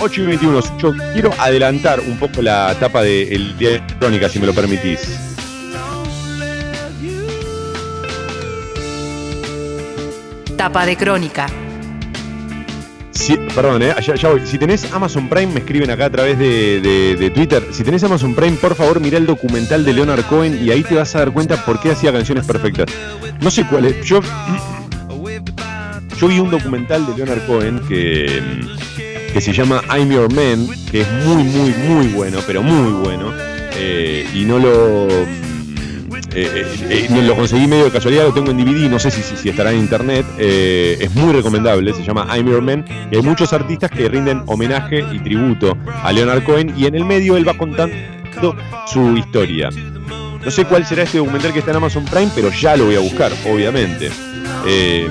8 y 21, yo quiero adelantar un poco la etapa del día de crónica, si me lo permitís. Tapa de crónica. Si, perdón, eh, ya, ya voy. Si tenés Amazon Prime, me escriben acá a través de, de- de Twitter. Si tenés Amazon Prime, por favor, mirá el documental de Leonard Cohen y ahí te vas a dar cuenta por qué hacía canciones perfectas. No sé cuál es. Yo, yo vi un documental de Leonard Cohen que, mm, que se llama I'm Your Man, que es muy, muy, muy bueno, pero muy bueno. Eh, y no lo. Eh, eh, eh, lo conseguí medio de casualidad, lo tengo en DVD, no sé si, si, si estará en internet. es muy recomendable, se llama I'm Your Man. Y hay muchos artistas que rinden homenaje y tributo a Leonard Cohen. Y en el medio él va contando su historia. No sé cuál será este documental que está en Amazon Prime, pero ya lo voy a buscar, obviamente. Eh,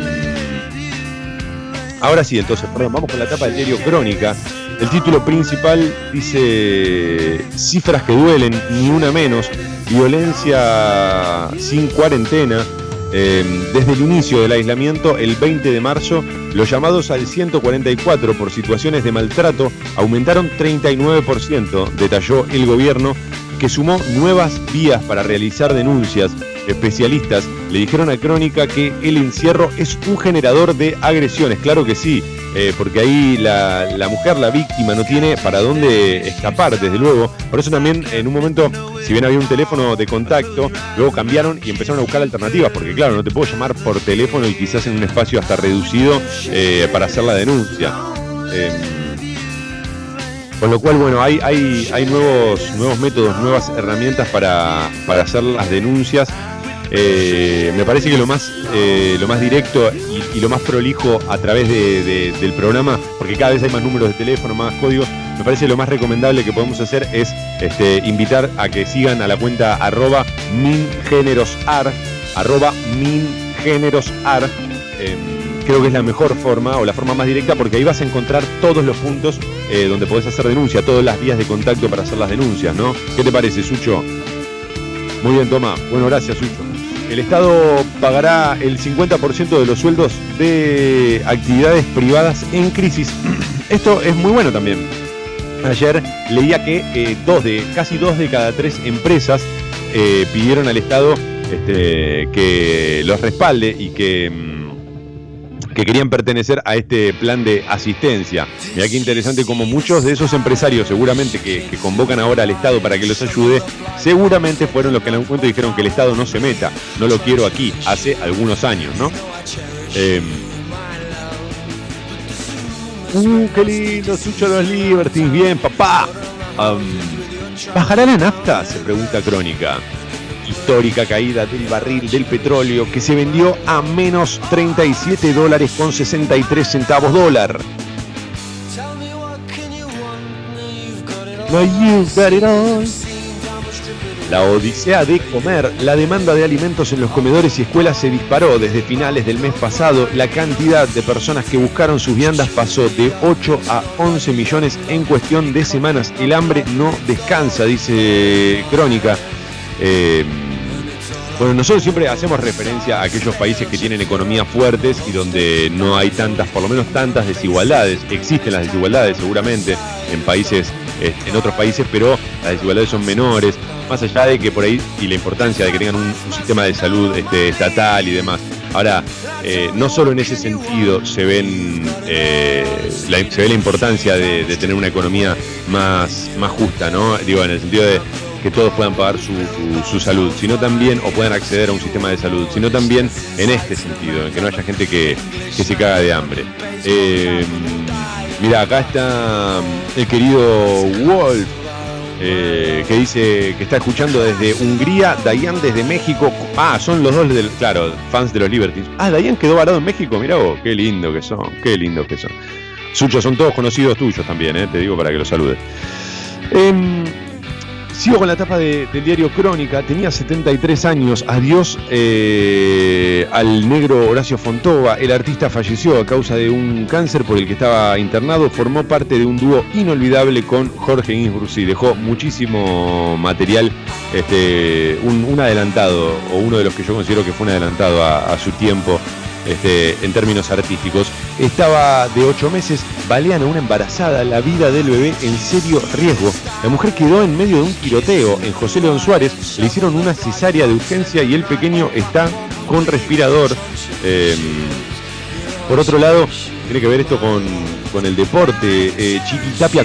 ahora sí, entonces, perdón, vamos con la etapa del diario Crónica. El título principal dice Cifras que duelen, ni una menos, violencia sin cuarentena. Eh, desde el inicio del aislamiento, el 20 de marzo, los llamados al 144 por situaciones de maltrato aumentaron 39%, detalló el gobierno, que sumó nuevas vías para realizar denuncias. Especialistas le dijeron a Crónica que el encierro es un generador de agresiones. Claro que sí, eh, porque ahí la, la mujer, la víctima, no tiene para dónde escapar, desde luego. Por eso también en un momento, si bien había un teléfono de contacto, luego cambiaron y empezaron a buscar alternativas, porque claro, no te puedo llamar por teléfono y quizás en un espacio hasta reducido eh, para hacer la denuncia. Eh, con lo cual, bueno, hay, hay, hay nuevos, nuevos métodos, nuevas herramientas para, para hacer las denuncias. Eh, me parece que lo más, eh, lo más directo y, lo más prolijo a través de- de- del programa, porque cada vez hay más números de teléfono, más códigos, me parece lo más recomendable que podemos hacer es este, invitar a que sigan a la cuenta arroba mingenerosar, arroba mingenerosar. Em, creo que es la mejor forma o la forma más directa porque ahí vas a encontrar todos los puntos eh, donde podés hacer denuncia, todas las vías de contacto para hacer las denuncias, ¿no? ¿Qué te parece, Sucho? Muy bien, toma. Bueno, gracias, Sucho. El Estado pagará el 50% de los sueldos de actividades privadas en crisis. Esto es muy bueno también. Ayer leía que eh, dos de, casi dos de cada tres empresas eh, pidieron al Estado este, que los respalde y que, mm, que querían pertenecer a este plan de asistencia. Mirá qué interesante como muchos de esos empresarios seguramente que, convocan ahora al Estado para que los ayude, seguramente fueron los que en algún momento dijeron que el Estado no se meta, no lo quiero aquí, hace algunos años, ¿no? Eh, Uh, qué lindo, Sucho los Libertines, bien, papá. ¿Bajará la nafta? Se pregunta Crónica. Histórica caída del barril del petróleo que se vendió a menos 37 dólares con 63 centavos dólar. La odisea de comer, la demanda de alimentos en los comedores y escuelas se disparó desde finales del mes pasado. La cantidad de personas que buscaron sus viandas pasó de 8 a 11 millones en cuestión de semanas. El hambre no descansa, dice Crónica. Eh, bueno, nosotros siempre hacemos referencia a aquellos países que tienen economías fuertes y donde no hay tantas, por lo menos tantas desigualdades. Existen las desigualdades seguramente en países, eh, en otros países, pero las desigualdades son menores. Más allá de que por ahí y la importancia de que tengan un, sistema de salud este, estatal y demás. Ahora, eh, no solo en ese sentido se ven la, se ve la importancia de, de tener una economía más, más justa, ¿no? Digo, en el sentido de que todos puedan pagar su, su- salud, sino también, o puedan acceder a un sistema de salud, sino también en este sentido, en que no haya gente que, que se caga de hambre. Eh, mira, acá está el querido Wolf, eh, que dice que está escuchando desde Hungría, Dayan desde México. Ah, son los dos del, claro, fans de los Libertines. Ah, Dayan quedó varado en México, mirá vos, qué lindo que son, qué lindo que son. Sucho, son todos conocidos tuyos también, eh, te digo para que los saludes. Em, sigo con la tapa de- del diario Crónica. Tenía 73 años. Adiós eh, al negro Horacio Fontova. El artista falleció a causa de un cáncer por el que estaba internado. Formó parte de un dúo inolvidable con Jorge Innsbruck y dejó muchísimo material. Este, un, adelantado, o uno de los que yo considero que fue un adelantado a, a su tiempo. Este, en términos artísticos, estaba de ocho meses, balean a una embarazada, la vida del bebé en serio riesgo. La mujer quedó en medio de un tiroteo en José León Suárez, le hicieron una cesárea de urgencia y el pequeño está con respirador. Eh, por otro lado, tiene que ver esto con, con el deporte. Eh,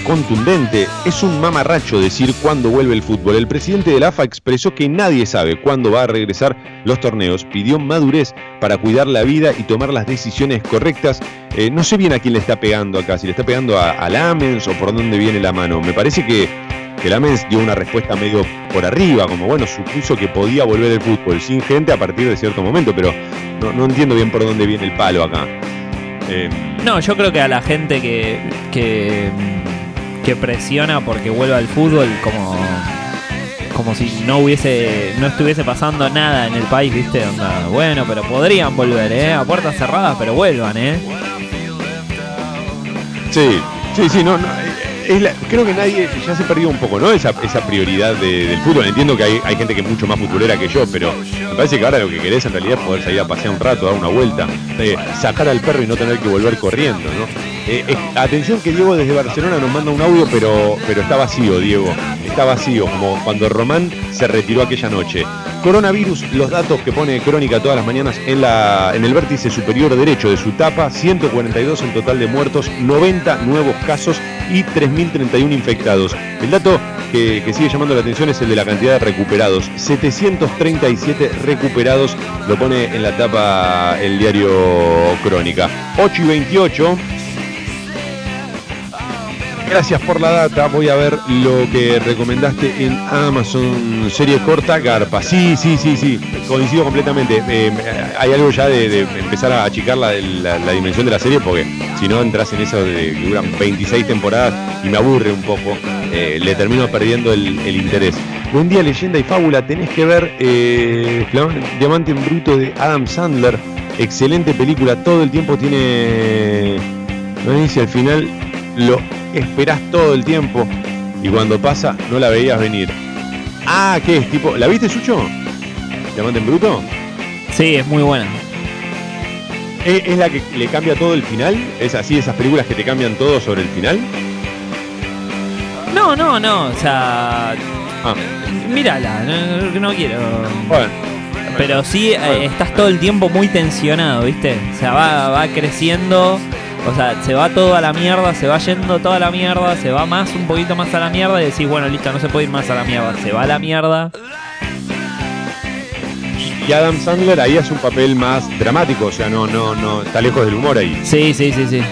contundente. Es un mamarracho decir cuándo vuelve el fútbol. El presidente de la AFA expresó que nadie sabe cuándo va a regresar los torneos. Pidió madurez para cuidar la vida y tomar las decisiones correctas. Eh, no sé bien a quién le está pegando acá, si le está pegando a, a Lamens o por dónde viene la mano. Me parece que, que Lamens dio una respuesta medio por arriba, como bueno, supuso que podía volver el fútbol sin gente a partir de cierto momento, pero no, no entiendo bien por dónde viene el palo acá. Eh, No, yo creo que a la gente que, que, que presiona porque vuelva al fútbol como, como si no hubiese no estuviese pasando nada en el país, ¿viste? Onda, bueno, pero podrían volver, ¿eh? A puertas cerradas, pero vuelvan, ¿eh? Sí, sí, sí, no, no, es la- creo que nadie ya se perdió un poco, ¿no? Esa, esa prioridad de- del fútbol. Entiendo que hay, hay gente que es mucho más futbolera que yo, pero me parece que ahora lo que querés en realidad es poder salir a pasear un rato, dar una vuelta, eh, sacar al perro y no tener que volver corriendo, ¿no? Eh, eh, atención que Diego desde Barcelona nos manda un audio, pero, pero está vacío, Diego. Está vacío, como cuando Román se retiró aquella noche. Coronavirus, los datos que pone Crónica todas las mañanas en, la, en el vértice superior derecho de su tapa, 142 en total de muertos, 90 nuevos casos y 3.031 infectados. El dato que, que sigue llamando la atención es el de la cantidad de recuperados, 737 recuperados, lo pone en la tapa el diario Crónica. 8 y 28. Gracias por la data. Voy a ver lo que recomendaste en Amazon. Serie corta, Garpa. Sí, sí, sí, sí. Coincido completamente. Eh, hay algo ya de, empezar a achicar la, la- dimensión de la serie porque si no entras en eso de que duran 26 temporadas y me aburre un poco. eh, le termino perdiendo el, interés. Buen día, leyenda y fábula. Tenés que ver eh, Diamante en Bruto de Adam Sandler. Excelente película. Todo el tiempo tiene. No dice al final lo esperás todo el tiempo y cuando pasa no la veías venir. Ah, ¿qué es? Tipo, ¿la viste, Sucho? ¿Diamante en bruto? Sí, es muy buena. ¿Es, es la que le cambia todo el final? ¿Es así esas películas que te cambian todo sobre el final? No, no, no. O sea, Ah, mírala. No, no quiero. bueno. Pero sí eh, estás todo el tiempo muy tensionado, ¿viste? O sea, va, va creciendo. O sea, se va todo a la mierda, se va yendo toda la mierda, se va más, un poquito más a la mierda y decís, bueno, listo, no se puede ir más a la mierda. Se va a la mierda. Y Adam Sandler ahí hace un papel más dramático, o sea, no, no, no, está lejos del humor ahí. Sí, sí, sí, sí.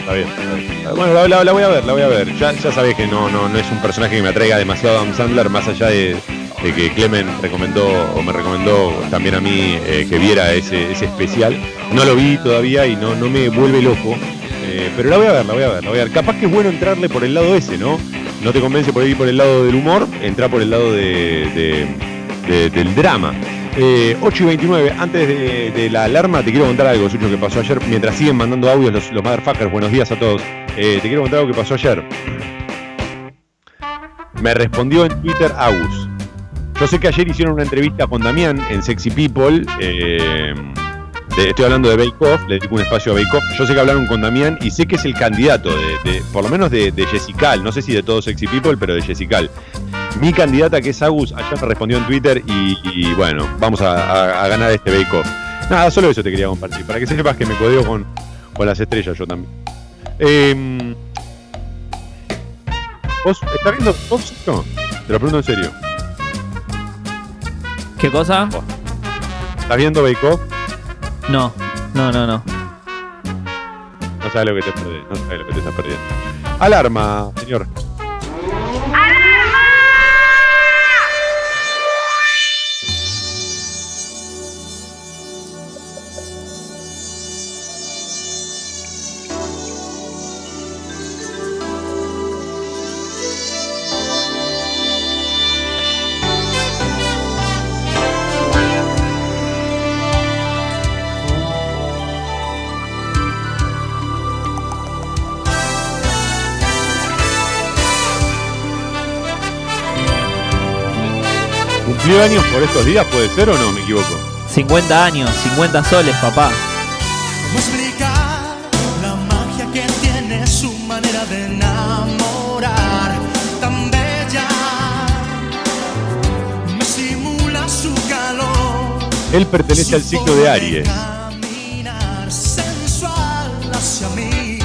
Está bien. está bien. Bueno, la, la- la voy a ver, la voy a ver. Ya, ya sabés que no, no, no es un personaje que me atraiga demasiado Adam Sandler, más allá de, de que Clemen recomendó o me recomendó también a mí eh, que viera ese, ese especial. No lo vi todavía y no, no me vuelve loco. eh, pero la voy a ver, la voy a ver, la voy a ver. Capaz que es bueno entrarle por el lado ese, ¿no? No te convence por ir por el lado del humor, entra por el lado de, de- de- del drama. Eh, 8 y 29, antes de, de la alarma, te quiero contar algo, Sucho, que pasó ayer. Mientras siguen mandando audios los, los motherfuckers, buenos días a todos. Eh, te quiero contar algo que pasó ayer. Me respondió en Twitter Agus. Yo sé que ayer hicieron una entrevista con Damián en Sexy People. eh, estoy hablando de Bake le dedico un espacio a Bake. Yo sé que hablaron con Damián y sé que es el candidato, de, de- por lo menos de, de Jessical. No sé si de todo Sexy People, pero de Jessical. Mi candidata, que es Agus, ayer me respondió en Twitter y, bueno, vamos a, ganar este Bake. Nada, solo eso te quería compartir, para que sepas que me codeo con, con las estrellas yo también. Em, ¿Vos estás viendo vos? No, te lo pregunto en serio. ¿Qué cosa? ¿Estás viendo Bake Off? No, no, no, no. No sabes lo que te perdés, no sabes lo que te estás perdiendo. Alarma, señor. ¿Cumplió años por estos días? ¿Puede ser o no? Me equivoco. 50 años, 50 soles, papá. ¿Cómo explicar la magia que tiene su manera de enamorar? Tan bella, me simula su calor. Él pertenece al ciclo de Aries. Caminar sensual hacia mí.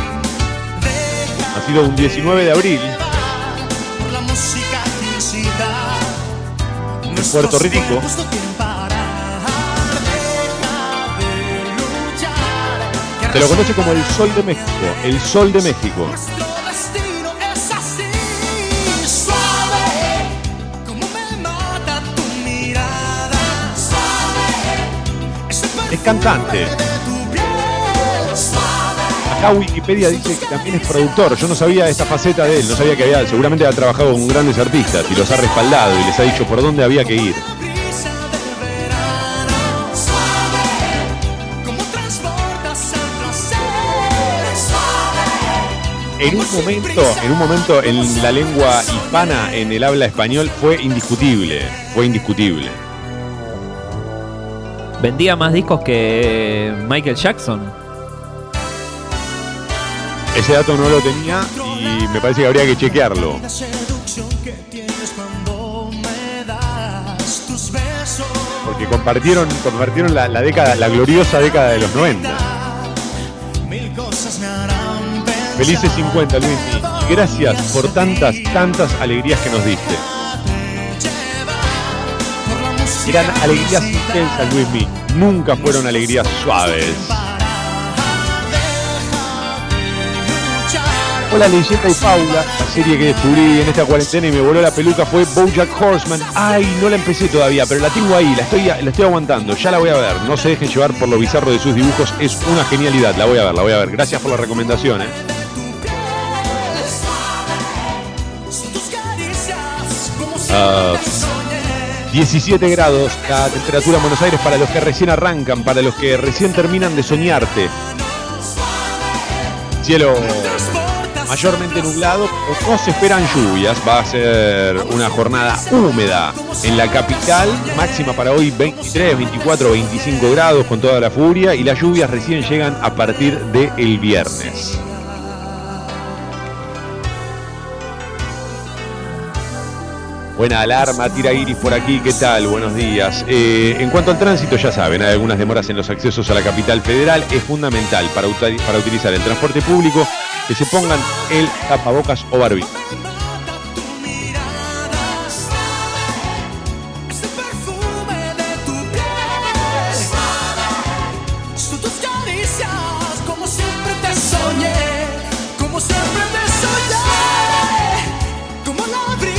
Deja Nacido un 19 de abril luchar, que Se lo conoce como el Sol de México. El Sol de México. es así, Acá Wikipedia dice que también es productor. Yo no sabía esta faceta de él. No sabía que había, seguramente había trabajado con grandes artistas y los ha respaldado y les ha dicho por dónde había que ir. En un momento, en un momento en la lengua hispana, en el habla español, fue indiscutible. Fue indiscutible. Vendía más discos que Michael Jackson. Ese dato no lo tenía y me parece que habría que chequearlo. Porque compartieron, compartieron la, la década, la gloriosa década de los 90. Mil cosas me harán pensar. Felices 50, Luis. Y gracias por tantas, tantas alegrías que nos diste. Eran alegrías intensas, Luismi. Nunca fueron alegrías suaves. Hola, Leyenda y Paula. La serie que descubrí en esta cuarentena y me voló la peluca fue Bojack Horseman. Ay, no la empecé todavía, pero la tengo ahí, la estoy, la estoy aguantando. Ya la voy a ver. No se dejen llevar por lo bizarro de sus dibujos. Es una genialidad. La voy a ver, la voy a ver. Gracias por la recomendación, eh. Ah, 17 grados, la temperatura en Buenos Aires para los que recién arrancan, para los que recién terminan de soñarte. Cielo mayormente nublado, no se esperan lluvias. Va a ser una jornada húmeda en la capital, máxima para hoy 23, 24, 25 grados con toda la furia y las lluvias recién llegan a partir del viernes. Buena alarma, tira iris por aquí, ¿qué tal? Buenos días. Eh, en cuanto al tránsito, ya saben, hay algunas demoras en los accesos a la capital federal. Es fundamental para, para utilizar el transporte público que se pongan el tapabocas o barbijo.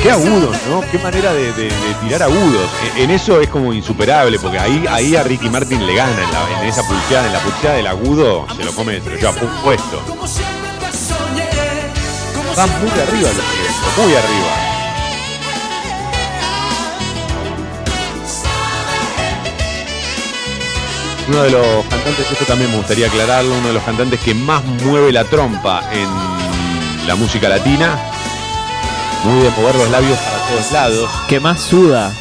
Qué agudos, ¿no? Qué manera de, tirar agudos. En, en eso es como insuperable, porque ahí, ahí a Ricky Martin le gana en, esa pulseada, en la pulseada del agudo, se lo come, se lo lleva pu- puesto. Van muy arriba los tiempos, muy arriba. Uno de los cantantes, esto también me gustaría aclararlo, uno de los cantantes que más mueve la trompa en la música latina. Muy de mover los labios para todos lados. Que más suda.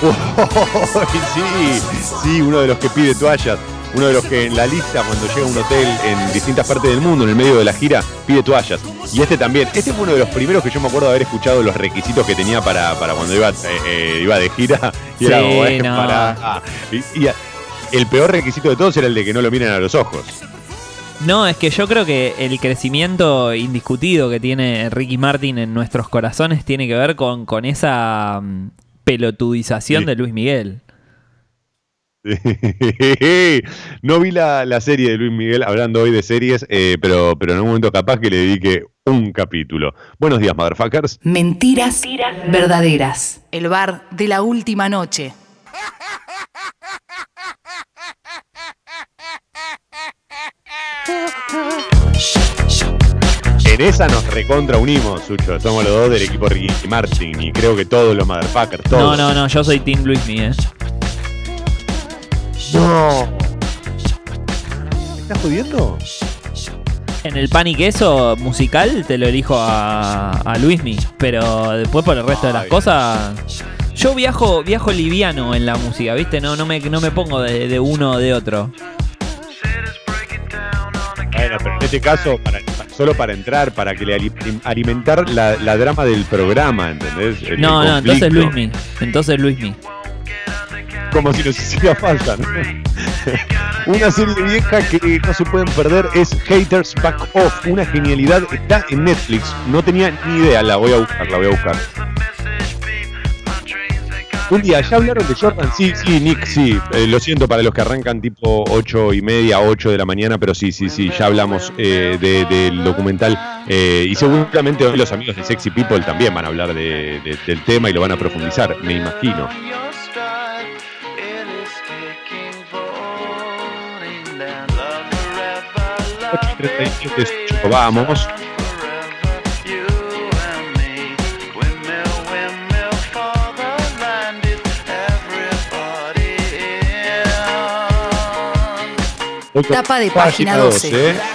Uy, sí, sí, uno de los que pide toallas. Uno de los que en la lista, cuando llega a un hotel en distintas partes del mundo, en el medio de la gira, pide toallas. Y este también. Este fue uno de los primeros que yo me acuerdo de haber escuchado los requisitos que tenía para, para cuando iba, eh, eh, iba de gira. Y era Sí, como, eh, no. Y- y el peor requisito de todos era el de que no lo miren a los ojos. No, es que yo creo que el crecimiento indiscutido que tiene Ricky Martin en nuestros corazones tiene que ver con, con esa mm, pelotudización Sí. de Luis Miguel. No vi la, la serie de Luis Miguel hablando hoy de series, eh, pero, pero en un momento capaz que le dedique un capítulo. Buenos días, motherfuckers. Mentiras verdaderas. El bar de la última noche. En esa nos recontra unimos, Sucho. Somos los dos del equipo Ricky Martin y creo que todos los motherfuckers, No, todos. no, no, yo soy Team Luis Miguel. No. ¿Me estás jodiendo? En el pan y queso musical te lo elijo a, a Luismi, pero después por el resto de las Ay. cosas. Yo viajo, viajo liviano en la música, ¿viste? No, no me, no me pongo de, de uno o de otro. Bueno, pero en este caso, para- solo para entrar, para que le ali- alimentar la, la drama del programa, ¿entendés? El- No, no, entonces. Luismi. Entonces Luismi. Como si nos hiciera falta, ¿no? Una serie vieja que no se pueden perder es Haters Back Off. Una genialidad. Está en Netflix. No tenía ni idea. La voy a buscar, la voy a buscar. Un día, ¿ya hablaron de Jordan? Sí, sí, Nick, sí. Eh, lo siento para los que arrancan tipo 8 y media, 8 de la mañana, pero sí, sí, sí, ya hablamos eh, de- del documental. eh, y seguramente hoy los amigos de Sexy People también van a hablar de- de- del tema y lo van a profundizar, me imagino. 8.37, Sucho, vamos. Tapa de página 12. ¿eh?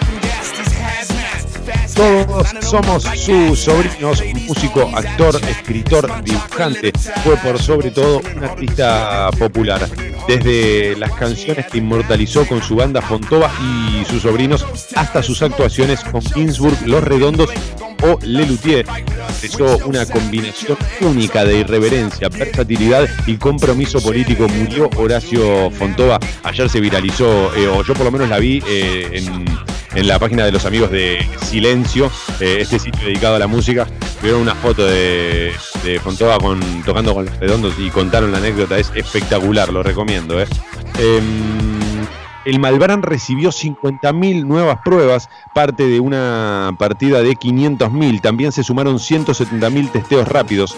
Todos somos sus sobrinos, músico, actor, escritor, dibujante. Fue por sobre todo un artista popular. Desde las canciones que inmortalizó con su banda Fontova y sus sobrinos hasta sus actuaciones con Ginsburg, Los Redondos o Lelutier. Expresó una combinación única de irreverencia, versatilidad y compromiso político. Murió Horacio Fontova. Ayer se viralizó, eh, o yo por lo menos la vi eh, en, en la página de los amigos de Silencio, eh, este sitio dedicado a la música. Vieron una foto de, de Fontova con, tocando con los redondos y contaron la anécdota. Es espectacular, lo recomiendo. eh. Em, el Malbrán recibió 50.000 nuevas pruebas, parte de una partida de 500.000. También se sumaron 170.000 testeos rápidos.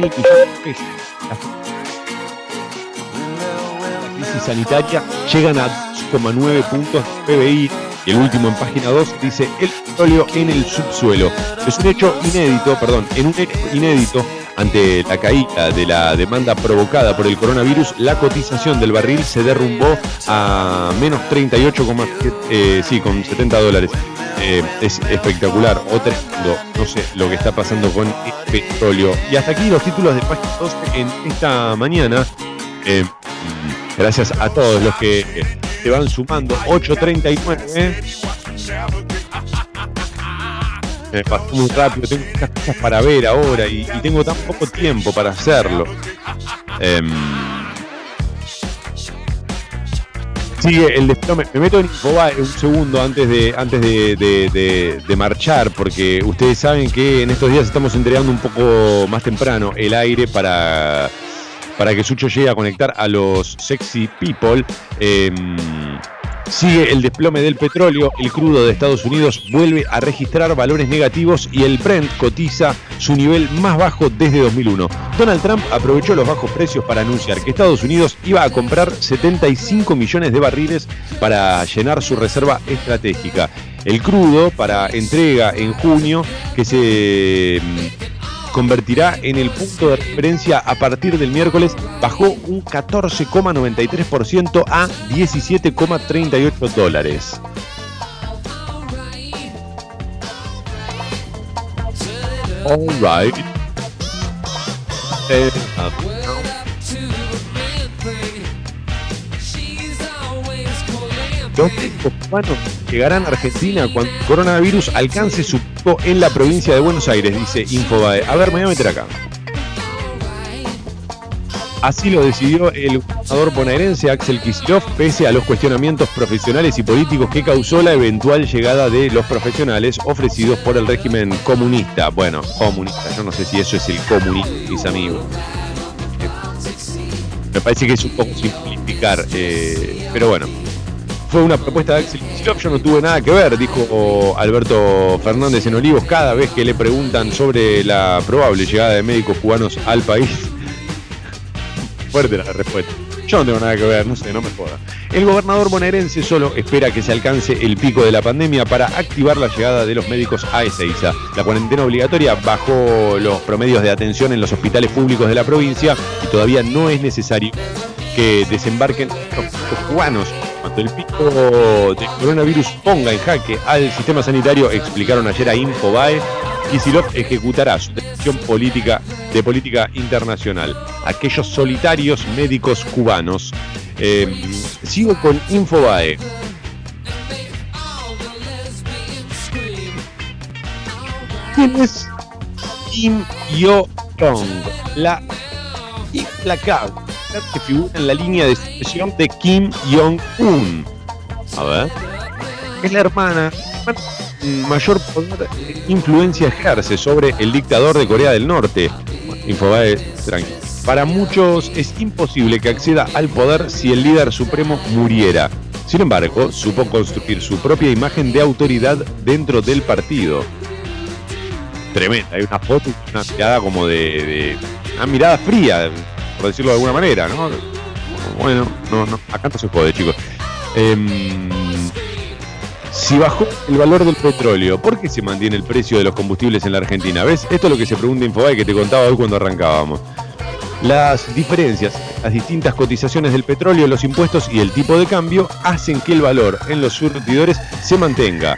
La crisis sanitaria llegan a 2,9 puntos PBI. Y el último en página 2 dice el petróleo en el subsuelo. Es un hecho inédito, perdón, en un hecho inédito, Ante la caída de la demanda provocada por el coronavirus, la cotización del barril se derrumbó a menos 38, eh, sí, con 70 dólares. Eh, es espectacular, o tremendo, no sé lo que está pasando con el petróleo. Y hasta aquí los títulos de página 12 en esta mañana. Eh, gracias a todos los que se van sumando. 8.39. Me pasó muy rápido, tengo muchas cosas para ver ahora y, tengo tan poco tiempo para hacerlo. Em, sigue el desplome. Me meto en un segundo antes de antes de- de marchar, porque ustedes saben que en estos días estamos entregando un poco más temprano el aire para, para que Sucho llegue a conectar a los sexy people. Em, Sigue el desplome del petróleo, el crudo de Estados Unidos vuelve a registrar valores negativos y el Brent cotiza su nivel más bajo desde 2001. Donald Trump aprovechó los bajos precios para anunciar que Estados Unidos iba a comprar 75 millones de barriles para llenar su reserva estratégica. El crudo para entrega en junio que se convertirá en el punto de referencia a partir del miércoles, bajó un 14,93% a 17,38 dólares. All right. Eh, Los cubanos llegarán a Argentina cuando el coronavirus alcance su pico en la provincia de Buenos Aires, dice Infobae. A ver, me voy a meter acá. Así lo decidió el gobernador bonaerense Axel Kicillof, pese a los cuestionamientos profesionales y políticos que causó la eventual llegada de los profesionales ofrecidos por el régimen comunista. Bueno, comunista, yo no sé si eso es el comunismo, mis amigos. Me parece que es un poco simplificar, eh, pero bueno. Fue una propuesta de Axel yo no tuve nada que ver, dijo Alberto Fernández en Olivos, cada vez que le preguntan sobre la probable llegada de médicos cubanos al país. Fuerte la respuesta. Yo no tengo nada que ver, no sé, no me joda. El gobernador bonaerense solo espera que se alcance el pico de la pandemia para activar la llegada de los médicos a Ezeiza. La cuarentena obligatoria bajó los promedios de atención en los hospitales públicos de la provincia y todavía no es necesario que desembarquen los cubanos. Cuando el pico del coronavirus ponga en jaque al sistema sanitario, explicaron ayer a Infobae, Kicillof ejecutará su decisión política de política internacional. Aquellos solitarios médicos cubanos. Eh, sigo con Infobae. ¿Quién es Kim Yo-jong? La implacable que figura en la línea de sucesión de Kim Jong-un. A ver. Es la hermana mayor poder e influencia ejerce sobre el dictador de Corea del Norte. Infobae, tranquilo. Para muchos es imposible que acceda al poder si el líder supremo muriera. Sin embargo, supo construir su propia imagen de autoridad dentro del partido. Tremenda, hay una foto, una mirada como de, de- una mirada fría, por decirlo de alguna manera, ¿no? Bueno, no, no, acá no se jode, chicos. Em, si bajó el valor del petróleo, ¿por qué se mantiene el precio de los combustibles en la Argentina? ¿Ves? Esto es lo que se pregunta Infobae que te contaba hoy cuando arrancábamos. Las diferencias, las distintas cotizaciones del petróleo, los impuestos y el tipo de cambio hacen que el valor en los surtidores se mantenga.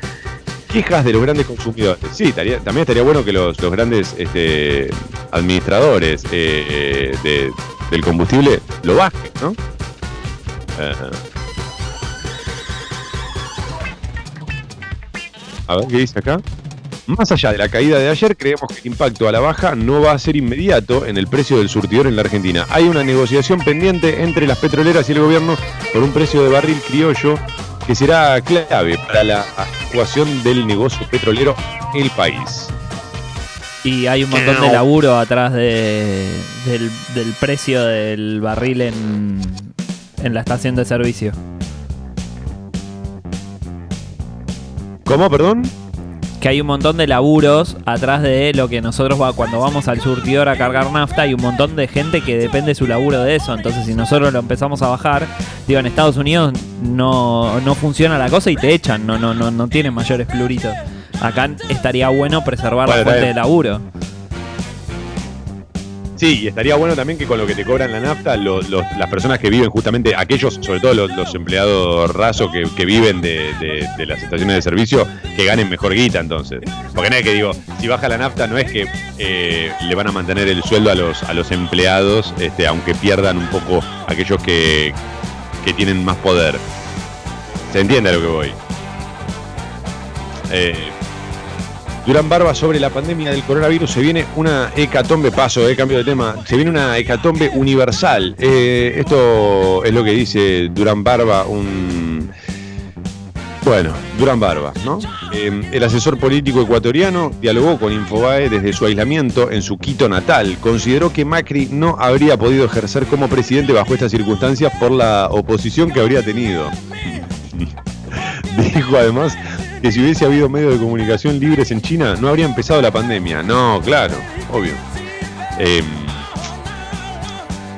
Quejas de los grandes consumidores. Sí, también estaría bueno que los, los grandes este, administradores eh, de- del combustible lo bajen, ¿no? A ver qué dice acá. Más allá de la caída de ayer, creemos que el impacto a la baja no va a ser inmediato en el precio del surtidor en la Argentina. Hay una negociación pendiente entre las petroleras y el gobierno por un precio de barril criollo que será clave para la actuación del negocio petrolero en el país. Y hay un montón de laburo atrás de, del, del precio del barril en, en la estación de servicio. ¿Cómo, perdón? Que hay un montón de laburos atrás de lo que nosotros va, cuando vamos al surtidor a cargar nafta, hay un montón de gente que depende su laburo de eso. Entonces, si nosotros lo empezamos a bajar, digo, en Estados Unidos no, no funciona la cosa y te echan, no, no, no, no tienen mayores pluritos. Acá estaría bueno preservar Bueno, la fuente de laburo. Sí, y estaría bueno también que con lo que te cobran la nafta, lo- los- las personas que viven justamente, aquellos, sobre todo los, los empleados rasos que, que viven de, de- de las estaciones de servicio, que ganen mejor guita entonces. Porque es que digo, si baja la nafta no es que eh, le van a mantener el sueldo a los, a los empleados, este, aunque pierdan un poco aquellos que, que tienen más poder. ¿Se entiende a lo que voy? Eh, Durán Barba sobre la pandemia del coronavirus se viene una hecatombe, paso, eh, cambio de tema, se viene una hecatombe universal. Eh, esto es lo que dice Durán Barba, un... Bueno, Durán Barba, ¿no? Eh, el asesor político ecuatoriano dialogó con Infobae desde su aislamiento en su Quito natal. Consideró que Macri no habría podido ejercer como presidente bajo estas circunstancias por la oposición que habría tenido. Dijo además que si hubiese habido medios de comunicación libres en China, no habría empezado la pandemia. No, claro, obvio. Em,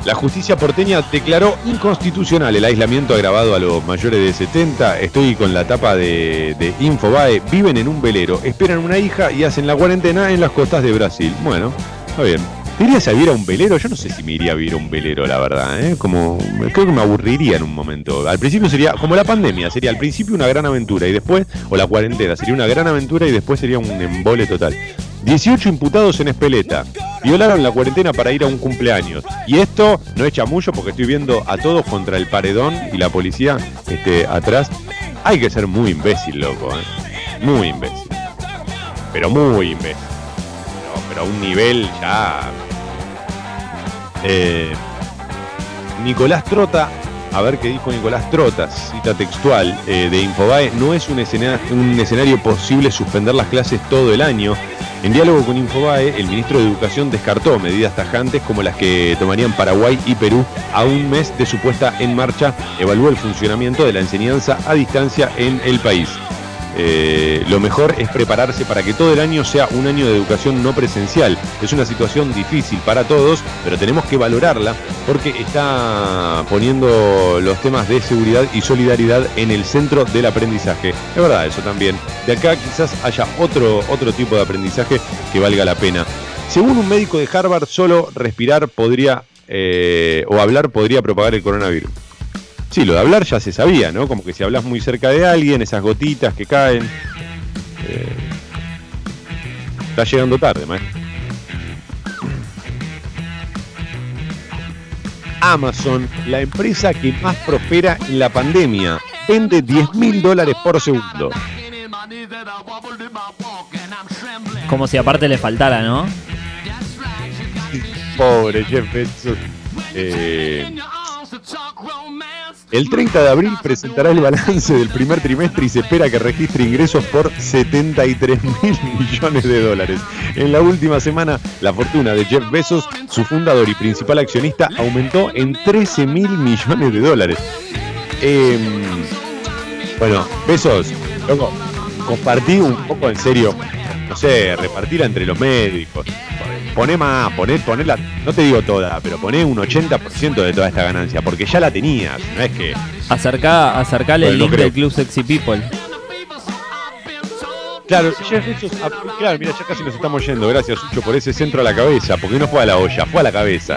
la justicia porteña declaró inconstitucional el aislamiento agravado a los mayores de 70. Estoy con la tapa de, de Infobae. Viven en un velero, esperan una hija y hacen la cuarentena en las costas de Brasil. Bueno, está bien. ¿Te irías a vivir a un velero? Yo no sé si me iría a vivir a un velero, la verdad. ¿eh? Como, creo que me aburriría en un momento. Al principio sería, como la pandemia, sería al principio una gran aventura y después, o la cuarentena, sería una gran aventura y después sería un embole total. 18 imputados en Espeleta. Violaron la cuarentena para ir a un cumpleaños. Y esto no es chamullo porque estoy viendo a todos contra el paredón y la policía este, atrás. Hay que ser muy imbécil, loco. ¿eh? Muy imbécil. Pero muy imbécil. Pero a un nivel ya... Eh, Nicolás Trota, a ver qué dijo Nicolás Trota, cita textual eh, de Infobae, no es un escena- un escenario posible suspender las clases todo el año. En diálogo con Infobae, el ministro de Educación descartó medidas tajantes como las que tomarían Paraguay y Perú a un mes de su puesta en marcha. Evaluó el funcionamiento de la enseñanza a distancia en el país. Eh, lo mejor es prepararse para que todo el año sea un año de educación no presencial. Es una situación difícil para todos, pero tenemos que valorarla porque está poniendo los temas de seguridad y solidaridad en el centro del aprendizaje. Es verdad, eso también. De acá quizás haya otro, otro tipo de aprendizaje que valga la pena. Según un médico de Harvard, solo respirar podría, eh, o hablar podría propagar el coronavirus. Sí, lo de hablar ya se sabía, ¿no? Como que si hablas muy cerca de alguien, esas gotitas que caen. eh, está llegando tarde, maestro. Amazon, la empresa que más prospera en la pandemia, vende 10 mil dólares por segundo. Como si aparte le faltara, ¿no? Pobre Jeff Bezos. Eh, el 30 de abril presentará el balance del primer trimestre y se espera que registre ingresos por 73 mil millones de dólares. En la última semana, la fortuna de Jeff Bezos, su fundador y principal accionista, aumentó en 13 mil millones de dólares. Eh, bueno, Bezos, loco, compartí un poco en serio, no sé, repartirla entre los médicos. Poné más, poné, poné la, no te digo toda, pero poné un 80% de toda esta ganancia, porque ya la tenías, no es que Acercá, acercale el link creo. del Club Sexy People. Claro, Bezos, ah, claro, mira, ya casi nos estamos yendo. Gracias, Sucho, por ese centro a la cabeza, porque no fue a la olla, fue a la cabeza.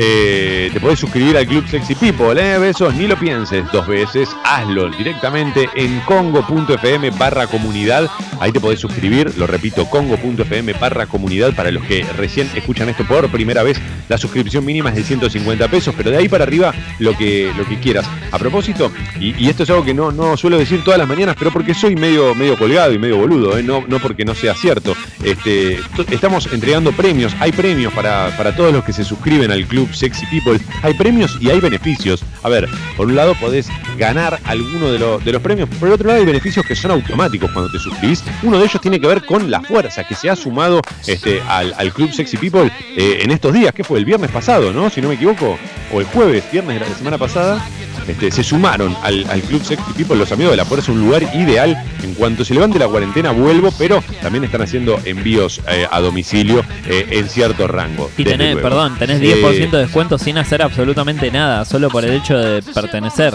Eh, te podés suscribir al Club Sexy People, ¿eh? Besos, ni lo pienses dos veces, hazlo directamente en congo.fm barra comunidad. Ahí te podés suscribir, lo repito, congo.fm barra comunidad para los que recién escuchan esto por primera vez. La suscripción mínima es de 150 pesos, pero de ahí para arriba lo que, lo que quieras. A propósito, y, esto es algo que no, no suelo decir todas las mañanas, pero porque soy medio, medio colgado y medio boludo, ¿eh? no, no porque no sea cierto. Este, estamos entregando premios, hay premios para, para todos los que se suscriben al Club Sexy People. Hay premios y hay beneficios. A ver, por un lado podés ganar alguno de, lo- de los premios, por el otro lado hay beneficios que son automáticos cuando te suscribís. Uno de ellos tiene que ver con la fuerza que se ha sumado este, al, al Club Sexy People eh, en estos días, que fue el viernes pasado, ¿no? Si no me equivoco, o el jueves, viernes de la semana pasada. Este, se sumaron al, al Club Sexy People, los amigos de la fuerza, un lugar ideal. En cuanto se levante la cuarentena, vuelvo, pero también están haciendo envíos eh, a domicilio eh, en cierto rango. Y tenés, luego. perdón, tenés Eh, 10% de descuento sin hacer absolutamente nada, solo por el hecho de pertenecer.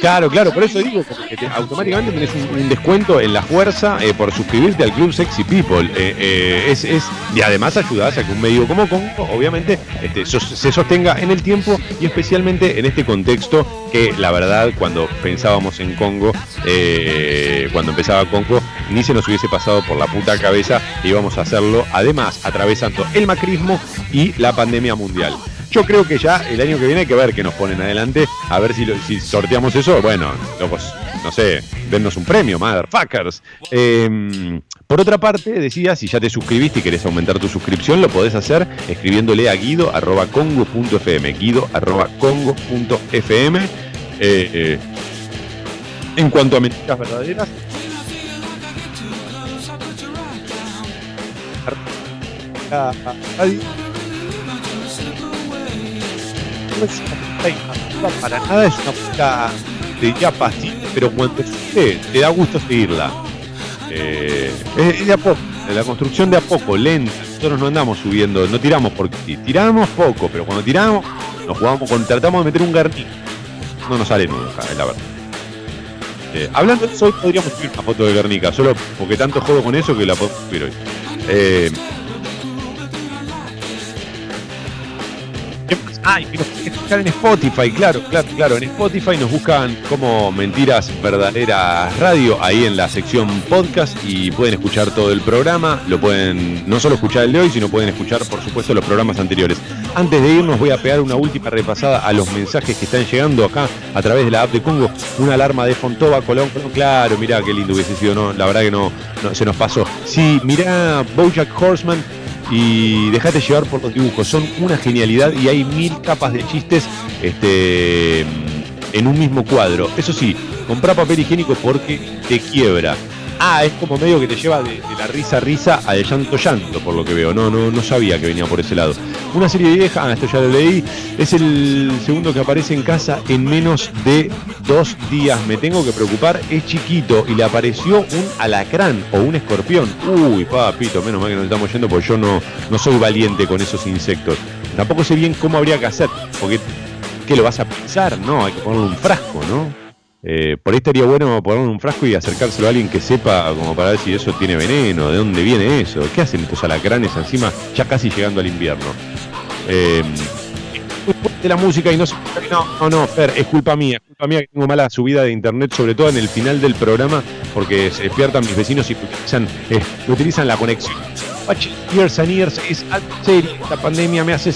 Claro, claro, por eso digo, te- automáticamente tenés un, descuento en la fuerza eh, por suscribirte al Club Sexy People. Eh, eh, es, es- y además ayudás a que un medio como Congo, obviamente, este, se sostenga en el tiempo y especialmente en este contexto que la verdad cuando pensábamos en Congo, cuando empezaba Congo, ni se nos hubiese pasado por la puta cabeza que íbamos a hacerlo, además atravesando el macrismo y la pandemia mundial. Yo creo que ya el año que viene hay que ver qué nos ponen adelante, a ver si, sorteamos eso. Bueno, locos, no sé, dennos un premio, motherfuckers. Eh, por otra parte, decía, si ya te suscribiste y querés aumentar tu suscripción, lo podés hacer escribiéndole a guido.congo.fm. Guido.congo.fm. Eh, eh, en cuanto a mentiras verdaderas, es una para nada, es una puta, te diría fácil, pero cuando sucede, te da gusto seguirla. Eh, es, de a poco, de la construcción de a poco, lenta. Nosotros no andamos subiendo, no tiramos porque sí, tiramos poco, pero cuando tiramos, nos jugamos con, tratamos de meter un garniz. No nos sale nunca, es la verdad. Eh, hablando de eso, hoy podríamos subir una foto de Guernica, solo porque tanto juego con eso que la podemos subir hoy. Eh, Ay, que nos pueden escuchar en Spotify, claro, claro, claro. En Spotify nos buscan como Mentiras Verdaderas Radio, ahí en la sección podcast y pueden escuchar todo el programa. Lo pueden no solo escuchar el de hoy, sino pueden escuchar, por supuesto, los programas anteriores. Antes de irnos, voy a pegar una última repasada a los mensajes que están llegando acá a través de la app de Congo. Una alarma de Fontova, Colón, Colón. Claro, mirá qué lindo hubiese sido, no, la verdad que no, no se nos pasó. Sí, mirá Bojack Horseman y dejate llevar por los dibujos. Son una genialidad y hay mil capas de chistes este, en un mismo cuadro. Eso sí, comprá papel higiénico porque te quiebra. Ah, es como medio que te lleva de, la risa a risa al llanto llanto, por lo que veo. No, no, no sabía que venía por ese lado. Una serie vieja, ah, esto ya lo leí, es el segundo que aparece en casa en menos de dos días. Me tengo que preocupar, es chiquito y le apareció un alacrán o un escorpión. Uy, papito, menos mal que nos estamos yendo porque yo no, no soy valiente con esos insectos. Tampoco sé bien cómo habría que hacer, porque ¿qué lo vas a pisar? No, hay que ponerle un frasco, ¿no? Eh, por ahí estaría bueno ponerle un frasco y acercárselo a alguien que sepa, como para ver si eso tiene veneno, de dónde viene eso, qué hacen estos alacranes encima, ya casi llegando al invierno. Eh, fuerte la música y no no, no, Fer, es culpa mía, es culpa mía que tengo mala subida de internet, sobre todo en el final del programa, porque se despiertan mis vecinos y utilizan, eh, utilizan la conexión. Years and Years es serio, esta pandemia me hace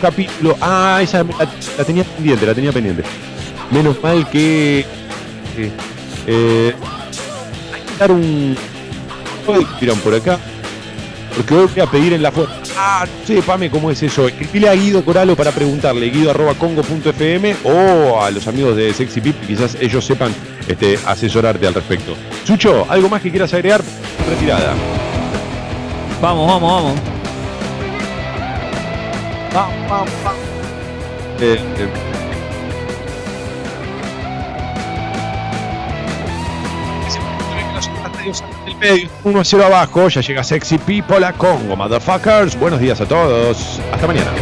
capítulo. Ah, esa la, la tenía pendiente, la tenía pendiente. Menos mal que. Eh, hay que dar un. Tiran por acá. Porque hoy voy a pedir en la foto. Ah, no Pame, cómo es eso. Escribile a Guido Coralo para preguntarle, guido.congo.fm o a los amigos de Sexy Pip, quizás ellos sepan este, asesorarte al respecto. Sucho, ¿algo más que quieras agregar? Retirada. Vamos, vamos, vamos. Vamos, vamos, vamos. Eh. eh 1-0 abajo, ya llega Sexy People a Congo. Motherfuckers, buenos días a todos. Hasta mañana.